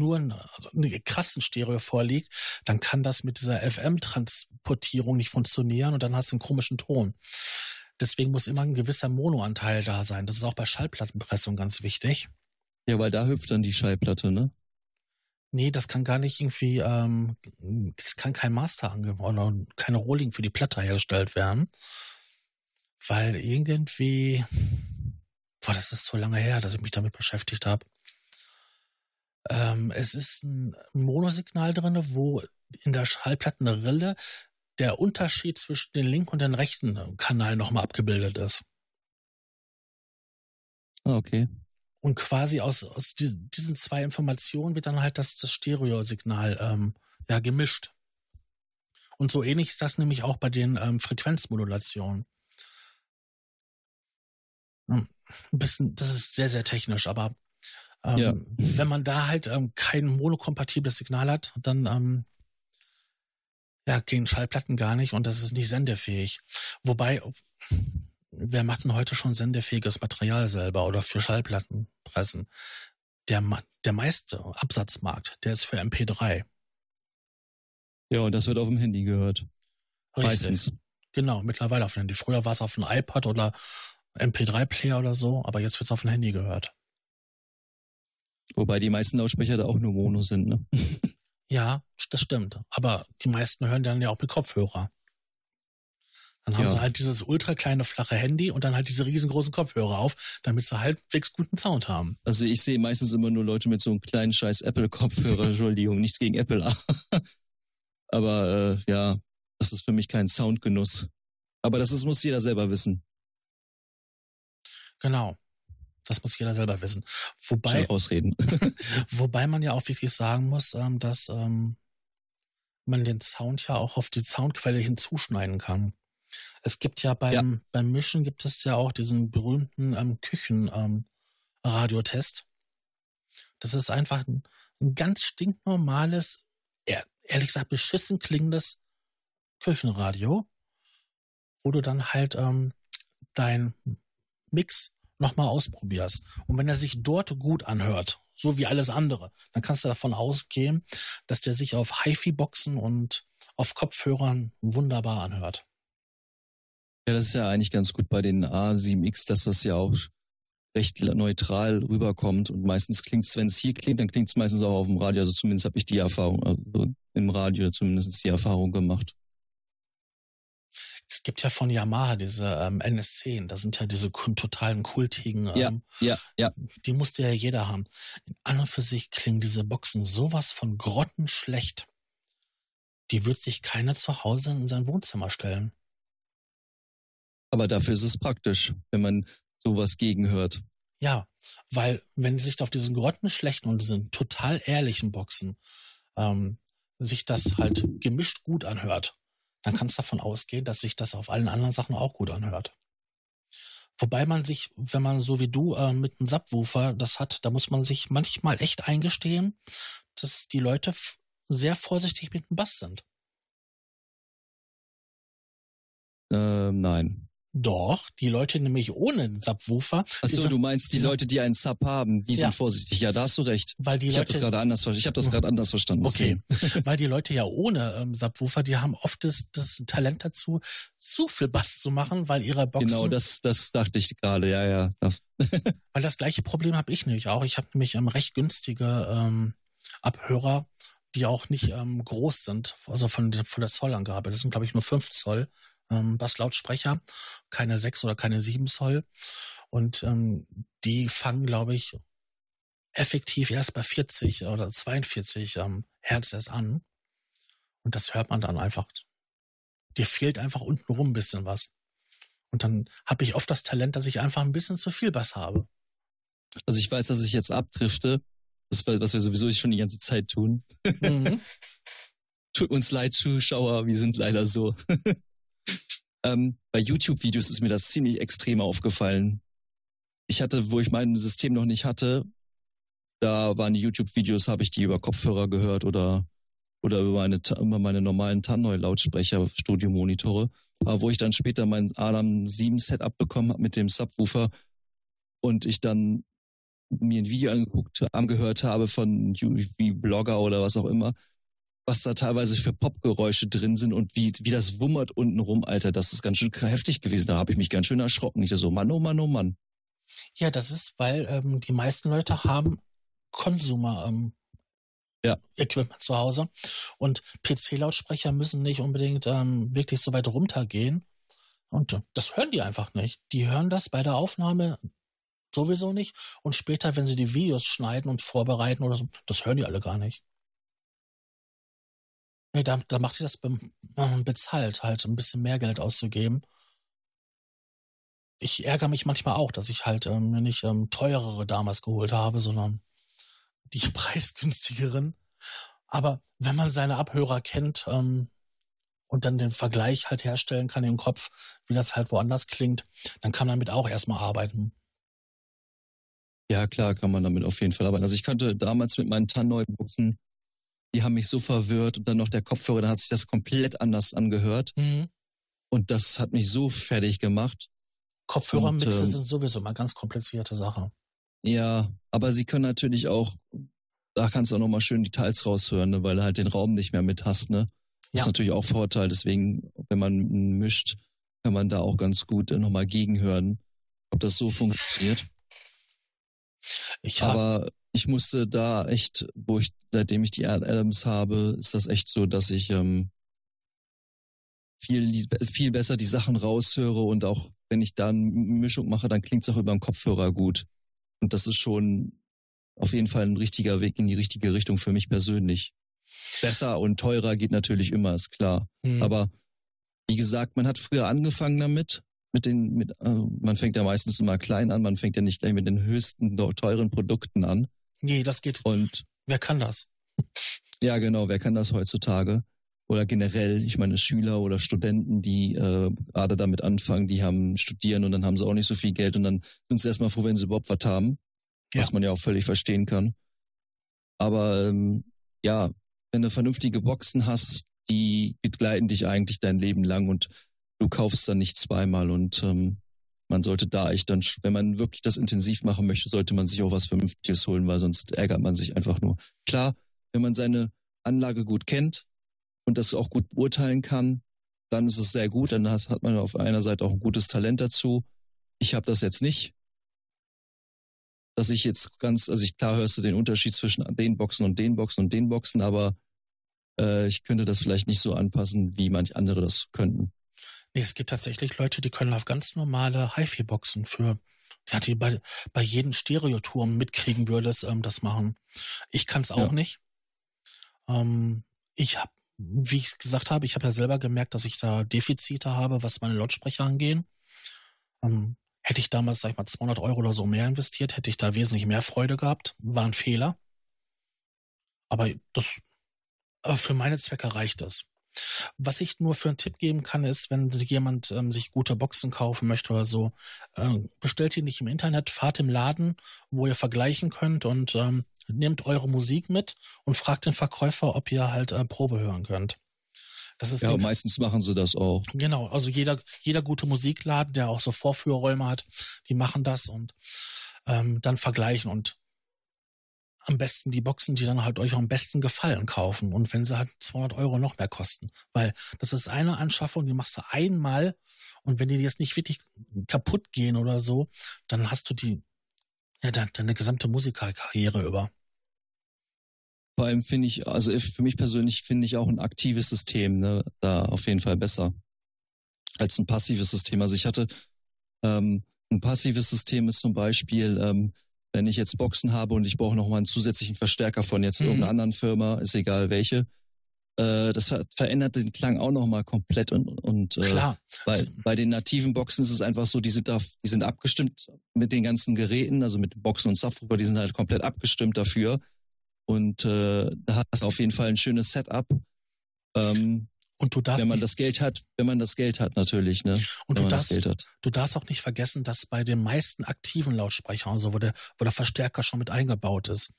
nur ein, also eine krassen Stereo vorliegt, dann kann das mit dieser FM-Transportierung nicht funktionieren und dann hast du einen komischen Ton. Deswegen muss immer ein gewisser Monoanteil da sein. Das ist auch bei Schallplattenpressung ganz wichtig. Ja, weil da hüpft dann die Schallplatte, ne? Nee, das kann gar nicht irgendwie, ähm, es kann kein Master oder keine Rolling für die Platte hergestellt werden. Weil irgendwie, boah, das ist so lange her, dass ich mich damit beschäftigt habe. Ähm, es ist ein Monosignal drin, wo in der Schallplattenrille der Unterschied zwischen den linken und den rechten Kanal nochmal abgebildet ist. Ah, okay. Und quasi aus, aus diesen zwei Informationen wird dann halt das, das Stereosignal ähm, ja, gemischt. Und so ähnlich ist das nämlich auch bei den ähm, Frequenzmodulationen. Hm, ein bisschen, das ist sehr, sehr technisch, aber ähm, ja. wenn man da halt ähm, kein monokompatibles Signal hat, dann ähm, ja, gehen Schallplatten gar nicht und das ist nicht sendefähig. Wobei, wer macht denn heute schon sendefähiges Material selber oder für Schallplatten pressen? Der, der meiste Absatzmarkt, der ist für MP3. Ja, und das wird auf dem Handy gehört. Richtig. Meistens. Genau, mittlerweile auf dem Handy. Früher war es auf dem iPad oder MP3-Player oder so, aber jetzt wird es auf dem Handy gehört. Wobei die meisten Lautsprecher da auch nur Mono sind, ne? Ja, das stimmt. Aber die meisten hören dann ja auch mit Kopfhörer. Dann haben ja. sie halt dieses ultra kleine flache Handy und dann halt diese riesengroßen Kopfhörer auf, damit sie halbwegs guten Sound haben. Also ich sehe meistens immer nur Leute mit so einem kleinen scheiß Apple-Kopfhörer, Entschuldigung, nichts gegen Apple. Aber äh, ja, das ist für mich kein Soundgenuss. Aber das ist, muss jeder selber wissen. Genau. Das muss jeder selber wissen. Wobei, ausreden. wobei man ja auch wirklich sagen muss, ähm, dass ähm, man den Sound ja auch auf die Soundquelle hinzuschneiden kann. Es gibt ja beim, ja. beim Mischen gibt es ja auch diesen berühmten ähm, Küchenradiotest. Ähm, das ist einfach ein, ein ganz stinknormales, ehrlich gesagt beschissen klingendes Küchenradio, wo du dann halt ähm, dein Mix nochmal ausprobierst. Und wenn er sich dort gut anhört, so wie alles andere, dann kannst du davon ausgehen, dass der sich auf HiFi-Boxen und auf Kopfhörern wunderbar anhört. Ja, das ist ja eigentlich ganz gut bei den A7X, dass das ja auch recht neutral rüberkommt und meistens klingt es, wenn es hier klingt, dann klingt es meistens auch auf dem Radio. Also zumindest habe ich die Erfahrung, also im Radio zumindest die Erfahrung gemacht. Es gibt ja von Yamaha diese ähm, NS10, da sind ja diese totalen kultigen. Ähm, ja, ja, ja. Die musste ja jeder haben. An und für sich klingen diese Boxen sowas von grottenschlecht. Die wird sich keiner zu Hause in sein Wohnzimmer stellen. Aber dafür ist es praktisch, wenn man sowas gegenhört. Ja, weil wenn sich auf diesen grottenschlechten und diesen total ehrlichen Boxen ähm, sich das halt gemischt gut anhört, dann kannst du davon ausgehen, dass sich das auf allen anderen Sachen auch gut anhört. Wobei man sich, wenn man so wie du äh, mit einem Subwoofer das hat, da muss man sich manchmal echt eingestehen, dass die Leute sehr vorsichtig mit dem Bass sind. Äh, nein. Doch, die Leute nämlich ohne Subwoofer. Achso, du meinst die Leute, die einen Sub haben, die ja. sind vorsichtig. Ja, da hast du recht. Weil die ich habe das gerade anders, ich hab das gerade anders verstanden. Okay, weil die Leute ja ohne ähm, Subwoofer, die haben oft das, das Talent dazu, zu viel Bass zu machen, weil ihre Boxen. Genau, das, das dachte ich gerade. Ja, ja. weil das gleiche Problem habe ich nämlich auch. Ich habe nämlich ähm, recht günstige ähm, Abhörer, die auch nicht ähm, groß sind, also von, von der Zollangabe. Das sind glaube ich nur 5 Zoll ähm, Basslautsprecher, keine 6 oder keine 7 Zoll. Und ähm, die fangen, glaube ich, effektiv erst bei 40 oder 42 ähm, Hertz erst an. Und das hört man dann einfach. Dir fehlt einfach untenrum ein bisschen was. Und dann habe ich oft das Talent, dass ich einfach ein bisschen zu viel Bass habe. Also ich weiß, dass ich jetzt abdrifte. Das, was wir sowieso schon die ganze Zeit tun. Mhm. Tut uns leid, Zuschauer, wir sind leider so. ähm, bei YouTube-Videos ist mir das ziemlich extrem aufgefallen. Ich hatte, wo ich mein System noch nicht hatte, da waren die YouTube-Videos, habe ich die über Kopfhörer gehört oder, oder über meine, über meine normalen Tannoy-Lautsprecher, Studiomonitore. Aber wo ich dann später mein Adam 7 Setup bekommen habe mit dem Subwoofer und ich dann mir ein Video angeguckt, angehört habe von wie Blogger oder was auch immer, was da teilweise für Popgeräusche drin sind und wie, wie das wummert unten rum, Alter, das ist ganz schön heftig gewesen. Da habe ich mich ganz schön erschrocken. Ich so, Mann, oh Mann, oh Mann. Ja, das ist, weil ähm, die meisten Leute haben Consumer ähm, ja. Equipment zu Hause und PC-Lautsprecher müssen nicht unbedingt ähm, wirklich so weit runtergehen. Und äh, das hören die einfach nicht. Die hören das bei der Aufnahme sowieso nicht. Und später, wenn sie die Videos schneiden und vorbereiten oder so, das hören die alle gar nicht. Nee, da, da macht sie das be bezahlt, halt ein bisschen mehr Geld auszugeben. Ich ärgere mich manchmal auch, dass ich halt ähm, nicht ähm, teurere damals geholt habe, sondern die preisgünstigeren. Aber wenn man seine Abhörer kennt ähm, und dann den Vergleich halt herstellen kann im Kopf, wie das halt woanders klingt, dann kann man damit auch erstmal arbeiten. Ja, klar, kann man damit auf jeden Fall arbeiten. Also ich konnte damals mit meinen Tannoy-Buchsen, die haben mich so verwirrt und dann noch der Kopfhörer, dann hat sich das komplett anders angehört. Mhm. Und das hat mich so fertig gemacht. Kopfhörermixe äh, sind sowieso mal ganz komplizierte Sache. Ja, aber sie können natürlich auch, da kannst du auch nochmal schön Details raushören, ne, weil du halt den Raum nicht mehr mit hast, ne? Das ja. ist natürlich auch Vorteil. Deswegen, wenn man mischt, kann man da auch ganz gut nochmal gegenhören, ob das so funktioniert. Ich Aber ich musste da echt, wo ich, seitdem ich die Adams habe, ist das echt so, dass ich ähm, viel, viel besser die Sachen raushöre und auch wenn ich da eine Mischung mache, dann klingt es auch über den Kopfhörer gut. Und das ist schon auf jeden Fall ein richtiger Weg in die richtige Richtung für mich persönlich. Besser und teurer geht natürlich immer, ist klar. Mhm. Aber wie gesagt, man hat früher angefangen damit mit den, mit, äh, man fängt ja meistens immer klein an, man fängt ja nicht gleich mit den höchsten, teuren Produkten an. Nee, das geht. Und wer kann das? ja, genau, wer kann das heutzutage? Oder generell, ich meine, Schüler oder Studenten, die äh, gerade damit anfangen, die haben studieren und dann haben sie auch nicht so viel Geld und dann sind sie erstmal froh, wenn sie überhaupt was haben. Ja. Was man ja auch völlig verstehen kann. Aber ähm, ja, wenn du vernünftige Boxen hast, die begleiten dich eigentlich dein Leben lang und du kaufst dann nicht zweimal und ähm, man sollte da echt dann, wenn man wirklich das intensiv machen möchte, sollte man sich auch was Vernünftiges holen, weil sonst ärgert man sich einfach nur. Klar, wenn man seine Anlage gut kennt und das auch gut beurteilen kann, dann ist es sehr gut. Dann hat, hat man auf einer Seite auch ein gutes Talent dazu. Ich habe das jetzt nicht. Dass ich jetzt ganz, also ich klar hörst du den Unterschied zwischen den Boxen und den Boxen und den Boxen, aber äh, ich könnte das vielleicht nicht so anpassen, wie manche andere das könnten. Nee, es gibt tatsächlich Leute, die können auf ganz normale HiFi-Boxen für, ja, die bei, bei jedem Stereoturm mitkriegen würdest, ähm, das machen. Ich kann es auch ja. nicht. Ähm, ich habe, wie ich gesagt habe, ich habe ja selber gemerkt, dass ich da Defizite habe, was meine Lautsprecher angehen. Ähm, hätte ich damals, sag ich mal, 200 Euro oder so mehr investiert, hätte ich da wesentlich mehr Freude gehabt. War ein Fehler. Aber das, aber für meine Zwecke reicht das. Was ich nur für einen Tipp geben kann, ist, wenn jemand ähm, sich gute Boxen kaufen möchte oder so, äh, bestellt die nicht im Internet, fahrt im Laden, wo ihr vergleichen könnt und ähm, nehmt eure Musik mit und fragt den Verkäufer, ob ihr halt äh, Probe hören könnt. Das ist ja, meistens machen sie das auch. Genau, also jeder, jeder gute Musikladen, der auch so Vorführräume hat, die machen das und ähm, dann vergleichen und am besten die Boxen, die dann halt euch am besten gefallen, kaufen. Und wenn sie halt 200 Euro noch mehr kosten. Weil das ist eine Anschaffung, die machst du einmal. Und wenn die jetzt nicht wirklich kaputt gehen oder so, dann hast du die, ja, deine gesamte Musikerkarriere über. Vor allem finde ich, also für mich persönlich finde ich auch ein aktives System ne, da auf jeden Fall besser als ein passives System. Also ich hatte ähm, ein passives System ist zum Beispiel, ähm, wenn ich jetzt Boxen habe und ich brauche nochmal einen zusätzlichen Verstärker von jetzt Mhm. irgendeiner anderen Firma, ist egal welche, äh, das hat, verändert den Klang auch nochmal komplett und, und äh, Klar. bei, bei den nativen Boxen ist es einfach so, die sind da, die sind abgestimmt mit den ganzen Geräten, also mit Boxen und Subwoofer, die sind halt komplett abgestimmt dafür. Und äh, da hast du auf jeden Fall ein schönes Setup. Ähm, Und du darfst, wenn man das Geld hat, wenn man das Geld hat natürlich, ne? und wenn du darfst, Geld hat. du darfst auch nicht vergessen, dass bei den meisten aktiven Lautsprechern, also wo der, wo der Verstärker schon mit eingebaut ist,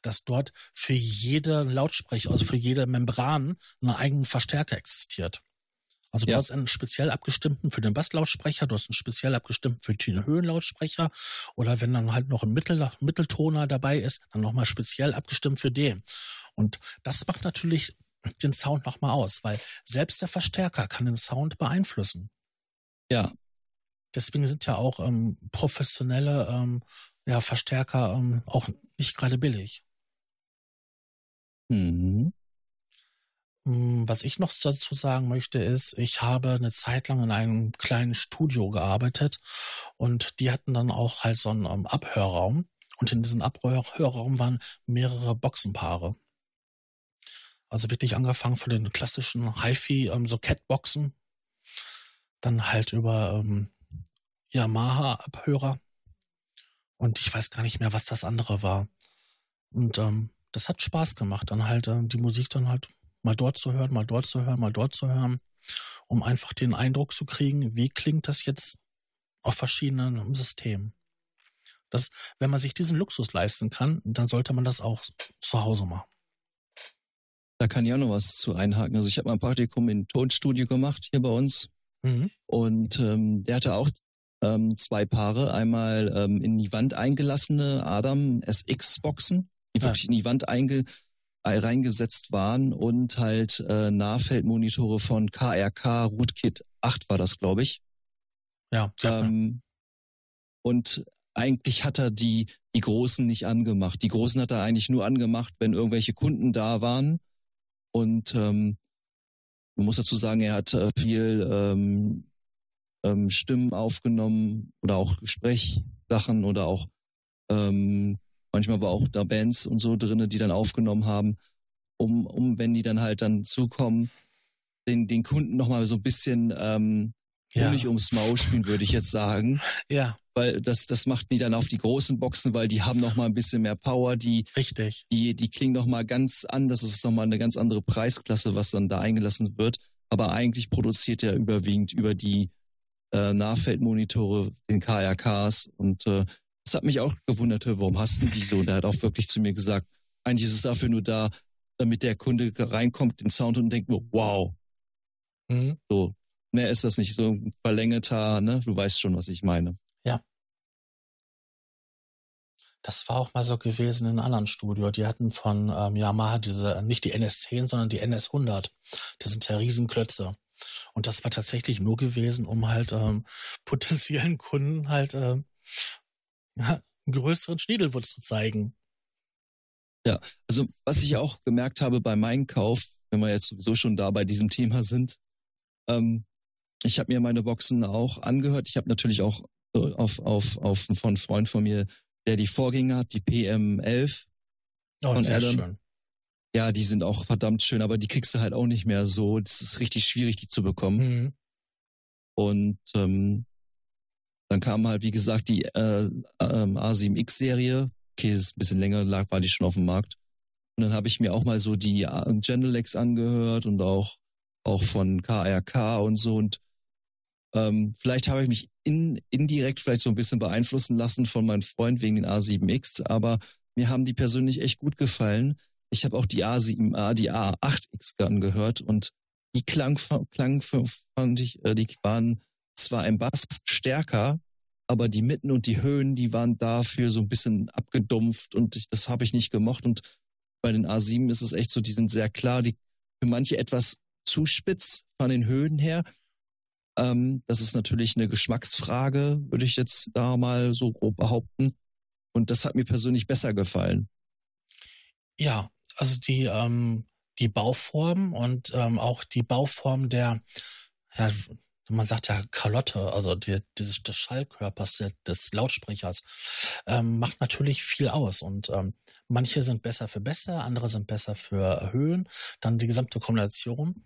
dass dort für jede Lautsprecher, also für jede Membran, einen eigenen Verstärker existiert. Also du Ja. hast einen speziell abgestimmten für den Basslautsprecher, du hast einen speziell abgestimmten für den Höhenlautsprecher oder wenn dann halt noch ein Mittel, Mitteltoner dabei ist, dann nochmal speziell abgestimmt für den. Und das macht natürlich den Sound nochmal aus, weil selbst der Verstärker kann den Sound beeinflussen. Ja, Deswegen sind ja auch ähm, professionelle ähm, ja, Verstärker ähm, auch nicht gerade billig. mhm. Hm, Was ich noch dazu sagen möchte, ist, ich habe eine Zeit lang in einem kleinen Studio gearbeitet und die hatten dann auch halt so einen ähm, Abhörraum und in diesem Abhörraum waren mehrere Boxenpaare. Also wirklich angefangen von den klassischen HiFi, ähm, so Catboxen, dann halt über ähm, Yamaha-Abhörer und ich weiß gar nicht mehr, was das andere war. Und ähm, das hat Spaß gemacht, dann halt ähm, die Musik dann halt mal dort zu hören, mal dort zu hören, mal dort zu hören, um einfach den Eindruck zu kriegen, wie klingt das jetzt auf verschiedenen Systemen. Das, wenn man sich diesen Luxus leisten kann, dann sollte man das auch zu Hause machen. Da kann ich auch noch was zu einhaken. Also ich habe mal ein Praktikum in Tonstudio gemacht hier bei uns Mhm. und ähm, der hatte auch ähm, zwei Paare. Einmal ähm, in die Wand eingelassene Adam SX-Boxen, die Ja. wirklich in die Wand einge äh, reingesetzt waren und halt äh, Nahfeldmonitore von KRK Rootkit 8 war das, glaube ich. Ja, Ähm, und eigentlich hat er die, die Großen nicht angemacht. Die Großen hat er eigentlich nur angemacht, wenn irgendwelche Kunden da waren. Und ähm, man muss dazu sagen, er hat äh, viel ähm, ähm, Stimmen aufgenommen oder auch Gesprächssachen oder auch ähm, manchmal war auch da Bands und so drinne, die dann aufgenommen haben, um, um wenn die dann halt dann zukommen, den, den Kunden nochmal so ein bisschen ähm, ja, Honig ums Maul spielen, würde ich jetzt sagen. ja, Weil das, das macht die dann auf die großen Boxen, weil die haben noch mal ein bisschen mehr Power, die, richtig. die, die klingen noch mal ganz anders. Das ist noch mal eine ganz andere Preisklasse, was dann da eingelassen wird. Aber eigentlich produziert er überwiegend über die äh, Nahfeldmonitore, den KRKs. Und äh, das hat mich auch gewundert, warum hast du die so? Und er hat auch wirklich zu mir gesagt, eigentlich ist es dafür nur da, damit der Kunde reinkommt, den Sound und denkt wow, Mhm. so. Mehr ist das nicht, so ein verlängerter, ne? Du weißt schon, was ich meine. Das war auch mal so gewesen in einem anderen Studio. Die hatten von ähm, Yamaha diese, nicht die NS10, sondern die NS100. Das sind ja Riesenklötze. Und das war tatsächlich nur gewesen, um halt ähm, potenziellen Kunden halt ähm, ja, einen größeren Schniedelwurz zu zeigen. Also, was ich auch gemerkt habe bei meinem Kauf, wenn wir jetzt sowieso schon da bei diesem Thema sind, ähm, ich habe mir meine Boxen auch angehört. Ich habe natürlich auch äh, auf, auf, auf von einem Freund von mir, der die Vorgänger hat, die PM11. Oh, Von sehr Adam. schön. Ja, die sind auch verdammt schön, aber die kriegst du halt auch nicht mehr so. Das ist richtig schwierig, die zu bekommen. Mhm. Und ähm, dann kam halt, wie gesagt, die äh, ähm, A7X-Serie. Okay, ist ein bisschen länger, lag, war die schon auf dem Markt. Und dann habe ich mir auch mal so die äh, Genelex angehört und auch, auch von KRK und so. Und ähm, vielleicht habe ich mich in, indirekt vielleicht so ein bisschen beeinflussen lassen von meinem Freund wegen den A7X, aber mir haben die persönlich echt gut gefallen. Ich habe auch die A7A, die A8X angehört und die klang, klang fand ich, äh, die waren zwar im Bass stärker, aber die Mitten und die Höhen, die waren dafür so ein bisschen abgedumpft und ich, das habe ich nicht gemocht. Und bei den A7 ist es echt so, die sind sehr klar, die für manche etwas zu spitz von den Höhen her. Ähm, das ist natürlich eine Geschmacksfrage, würde ich jetzt da mal so grob behaupten. Und das hat mir persönlich besser gefallen. Ja, also die, ähm, die Bauform und ähm, auch die Bauform der, ja, man sagt ja Kalotte, also die, dieses, des Schallkörpers des, des Lautsprechers, ähm, macht natürlich viel aus. Und ähm, manche sind besser für besser, andere sind besser für Höhen, dann die gesamte Kombination.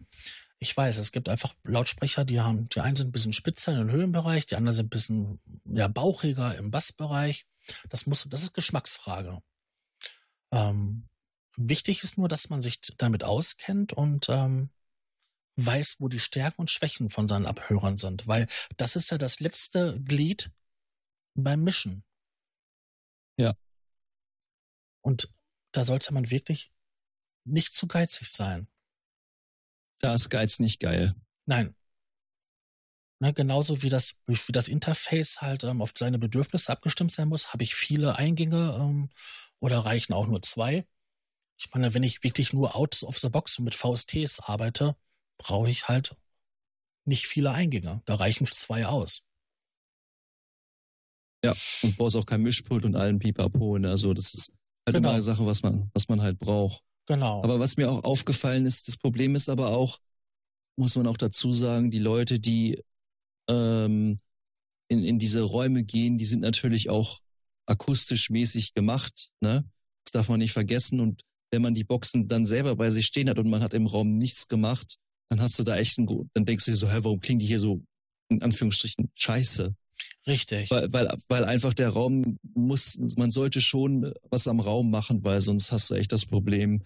Ich weiß, es gibt einfach Lautsprecher, die haben, die einen sind ein bisschen spitzer im Höhenbereich, die anderen sind ein bisschen ja, bauchiger im Bassbereich. Das muss, das ist Geschmacksfrage. Ähm, wichtig ist nur, dass man sich damit auskennt und ähm, weiß, wo die Stärken und Schwächen von seinen Abhörern sind, weil das ist ja das letzte Glied beim Mischen. Ja. Und da sollte man wirklich nicht zu geizig sein. Da ist Geiz nicht geil. Nein. Ne, genauso wie das, wie das Interface halt ähm, auf seine Bedürfnisse abgestimmt sein muss, habe ich viele Eingänge ähm, oder reichen auch nur zwei. Ich meine, wenn ich wirklich nur out of the box mit VSTs arbeite, brauche ich halt nicht viele Eingänge. Da reichen zwei aus. Ja, und brauchst auch kein Mischpult und allen Pipapo. Ne? Also das ist halt genau. immer eine Sache, was man, was man halt braucht. Genau. Aber was mir auch aufgefallen ist, das Problem ist aber auch, muss man auch dazu sagen, die Leute, die ähm, in, in diese Räume gehen, die sind natürlich auch akustisch mäßig gemacht. Ne? Das darf man nicht vergessen. Und wenn man die Boxen dann selber bei sich stehen hat und man hat im Raum nichts gemacht, dann hast du da echt einen, dann denkst du dir so, hä, warum klingen die hier so in Anführungsstrichen scheiße? Richtig. Weil, weil, weil einfach der Raum muss, man sollte schon was am Raum machen, weil sonst hast du echt das Problem,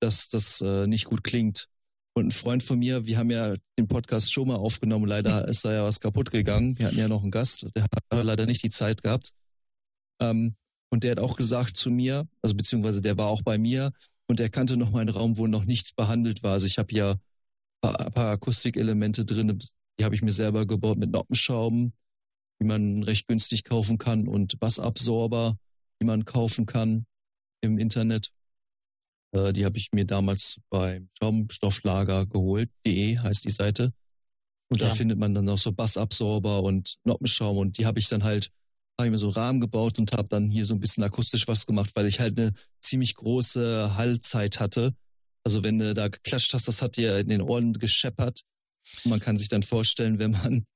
dass das äh, nicht gut klingt. Und ein Freund von mir, wir haben ja den Podcast schon mal aufgenommen, leider ist da ja was kaputt gegangen. Wir hatten ja noch einen Gast, der hat leider nicht die Zeit gehabt. Ähm, und der hat auch gesagt zu mir, also beziehungsweise der war auch bei mir und er kannte noch meinen Raum, wo noch nichts behandelt war. Also ich habe ja paar, paar Akustikelemente drin, die habe ich mir selber gebaut mit Noppenschrauben, die man recht günstig kaufen kann und Bassabsorber, die man kaufen kann im Internet. Äh, die habe ich mir damals beim Schaumstofflager geholt. De heißt die Seite. Und ja. da findet man dann auch so Bassabsorber und Noppenschaum und die habe ich dann halt, habe ich mir so Rahmen gebaut und habe dann hier so ein bisschen akustisch was gemacht, weil ich halt eine ziemlich große Hallzeit hatte. Also wenn du da geklatscht hast, das hat dir in den Ohren gescheppert. Man kann sich dann vorstellen, wenn man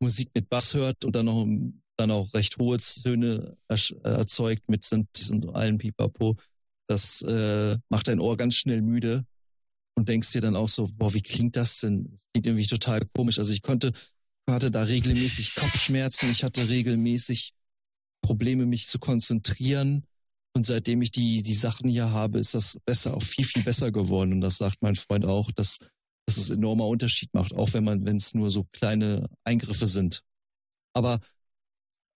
Musik mit Bass hört und dann noch dann auch recht hohe Töne erzeugt mit Synthes und allen Pipapo, das äh, macht dein Ohr ganz schnell müde und denkst dir dann auch so, boah, wie klingt das denn? Das klingt irgendwie total komisch. Also ich konnte, hatte da regelmäßig Kopfschmerzen, ich hatte regelmäßig Probleme, mich zu konzentrieren. Und seitdem ich die, die Sachen hier habe, ist das besser, auch viel, viel besser geworden. Und das sagt mein Freund auch, dass dass es enormer Unterschied macht, auch wenn man, wenn es nur so kleine Eingriffe sind. Aber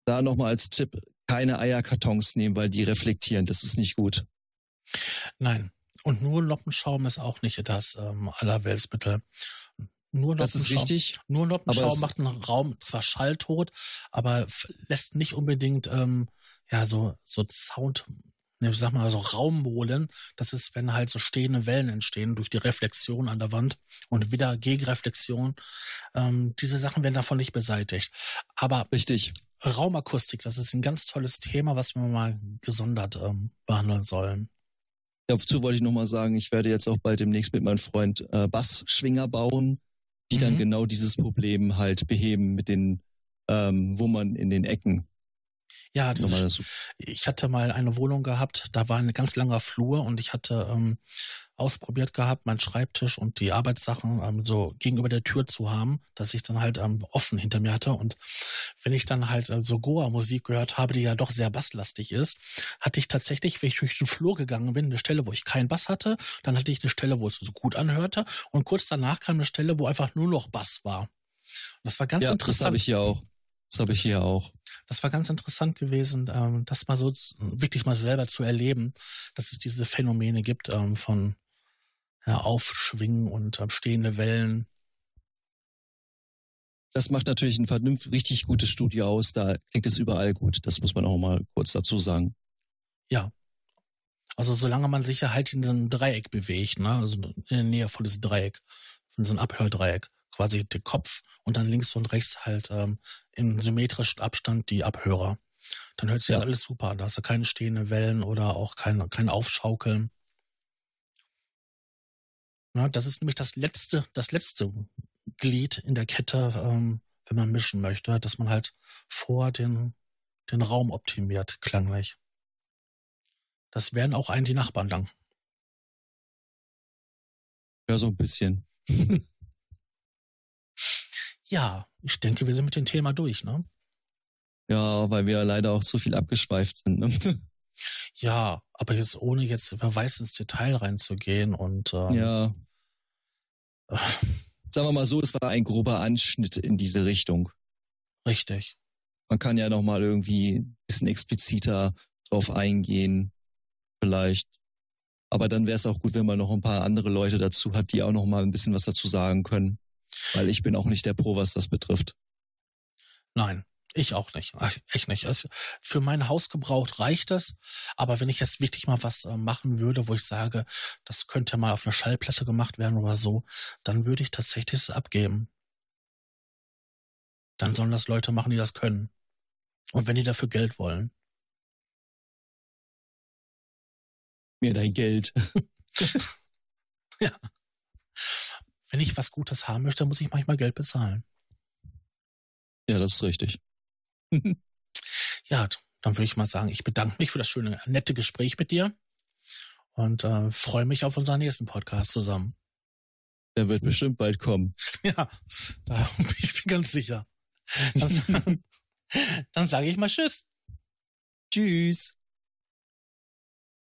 da nochmal als Tipp, keine Eierkartons nehmen, weil die reflektieren. Das ist nicht gut. Nein. Und nur Noppenschaum ist auch nicht das ähm, Allerweltsmittel. Nur das ist wichtig. Nur Noppenschaum macht einen Raum zwar schalltot, aber lässt nicht unbedingt ähm, ja so so Sound ne, sag mal, so Raummolen. Das ist, wenn halt so stehende Wellen entstehen durch die Reflexion an der Wand und wieder Gegenreflexion. Ähm, diese Sachen werden davon nicht beseitigt. Aber richtig. Raumakustik, das ist ein ganz tolles Thema, was wir mal gesondert ähm, behandeln sollen. Dazu wollte ich nochmal sagen, ich werde jetzt auch bald demnächst mit meinem Freund äh, Bassschwinger bauen, die mhm. dann genau dieses Problem halt beheben mit den ähm, Wummern in den Ecken. Ja, das ist, ich hatte mal eine Wohnung gehabt, da war ein ganz langer Flur und ich hatte ähm, ausprobiert gehabt, meinen Schreibtisch und die Arbeitssachen ähm, so gegenüber der Tür zu haben, dass ich dann halt ähm, offen hinter mir hatte. Und wenn ich dann halt äh, so Goa-Musik gehört habe, die ja doch sehr basslastig ist, hatte ich tatsächlich, wenn ich durch den Flur gegangen bin, eine Stelle, wo ich keinen Bass hatte, dann hatte ich eine Stelle, wo es so gut anhörte und kurz danach kam eine Stelle, wo einfach nur noch Bass war. Und das war ganz ja, interessant. Das habe ich hier auch. Das habe ich hier auch. Das war ganz interessant gewesen, ähm, das mal so wirklich mal selber zu erleben, dass es diese Phänomene gibt ähm, von ja, Aufschwingen und ähm, stehende Wellen. Das macht natürlich ein vernünftig, richtig gutes Studio aus. Da klingt es überall gut. Das muss man auch mal kurz dazu sagen. Ja. Also solange man sich ja halt in so einem Dreieck bewegt, ne? also in der Nähe von diesem Dreieck, von diesem Abhördreieck quasi den Kopf und dann links und rechts halt ähm, im symmetrischen Abstand die Abhörer. Dann hört sich ja. alles super an. Da hast du keine stehenden Wellen oder auch kein, kein Aufschaukeln. Na, das ist nämlich das letzte, das letzte Glied in der Kette, ähm, wenn man mischen möchte, dass man halt vor den, den Raum optimiert, klanglich. Das werden auch einen die Nachbarn danken. Ja, so ein bisschen. ja, ich denke, wir sind mit dem Thema durch, ne? Ja, weil wir leider auch zu viel abgeschweift sind. Ne? Ja, aber jetzt ohne jetzt wer weiß ins Detail reinzugehen und ähm, ja. Sagen wir mal so, es war ein grober Anschnitt in diese Richtung. Richtig. Man kann ja noch mal irgendwie ein bisschen expliziter drauf eingehen, vielleicht. Aber dann wäre es auch gut, wenn man noch ein paar andere Leute dazu hat, die auch noch mal ein bisschen was dazu sagen können. Weil ich bin auch nicht der Pro, was das betrifft. Nein, ich auch nicht. Echt nicht. Also für mein Hausgebrauch reicht es. Aber wenn ich jetzt wirklich mal was äh, machen würde, wo ich sage, das könnte mal auf eine Schallplatte gemacht werden oder so, dann würde ich tatsächlich es abgeben. Dann sollen das Leute machen, die das können. Und wenn die dafür Geld wollen. Mir dein Geld. ja. Wenn ich was Gutes haben möchte, muss ich manchmal Geld bezahlen. Ja, das ist richtig. ja, dann würde ich mal sagen, ich bedanke mich für das schöne, nette Gespräch mit dir und äh, freue mich auf unseren nächsten Podcast zusammen. Der wird bestimmt bald kommen. Ja, da bin ich mir ganz sicher. Dann, dann sage ich mal Tschüss. Tschüss.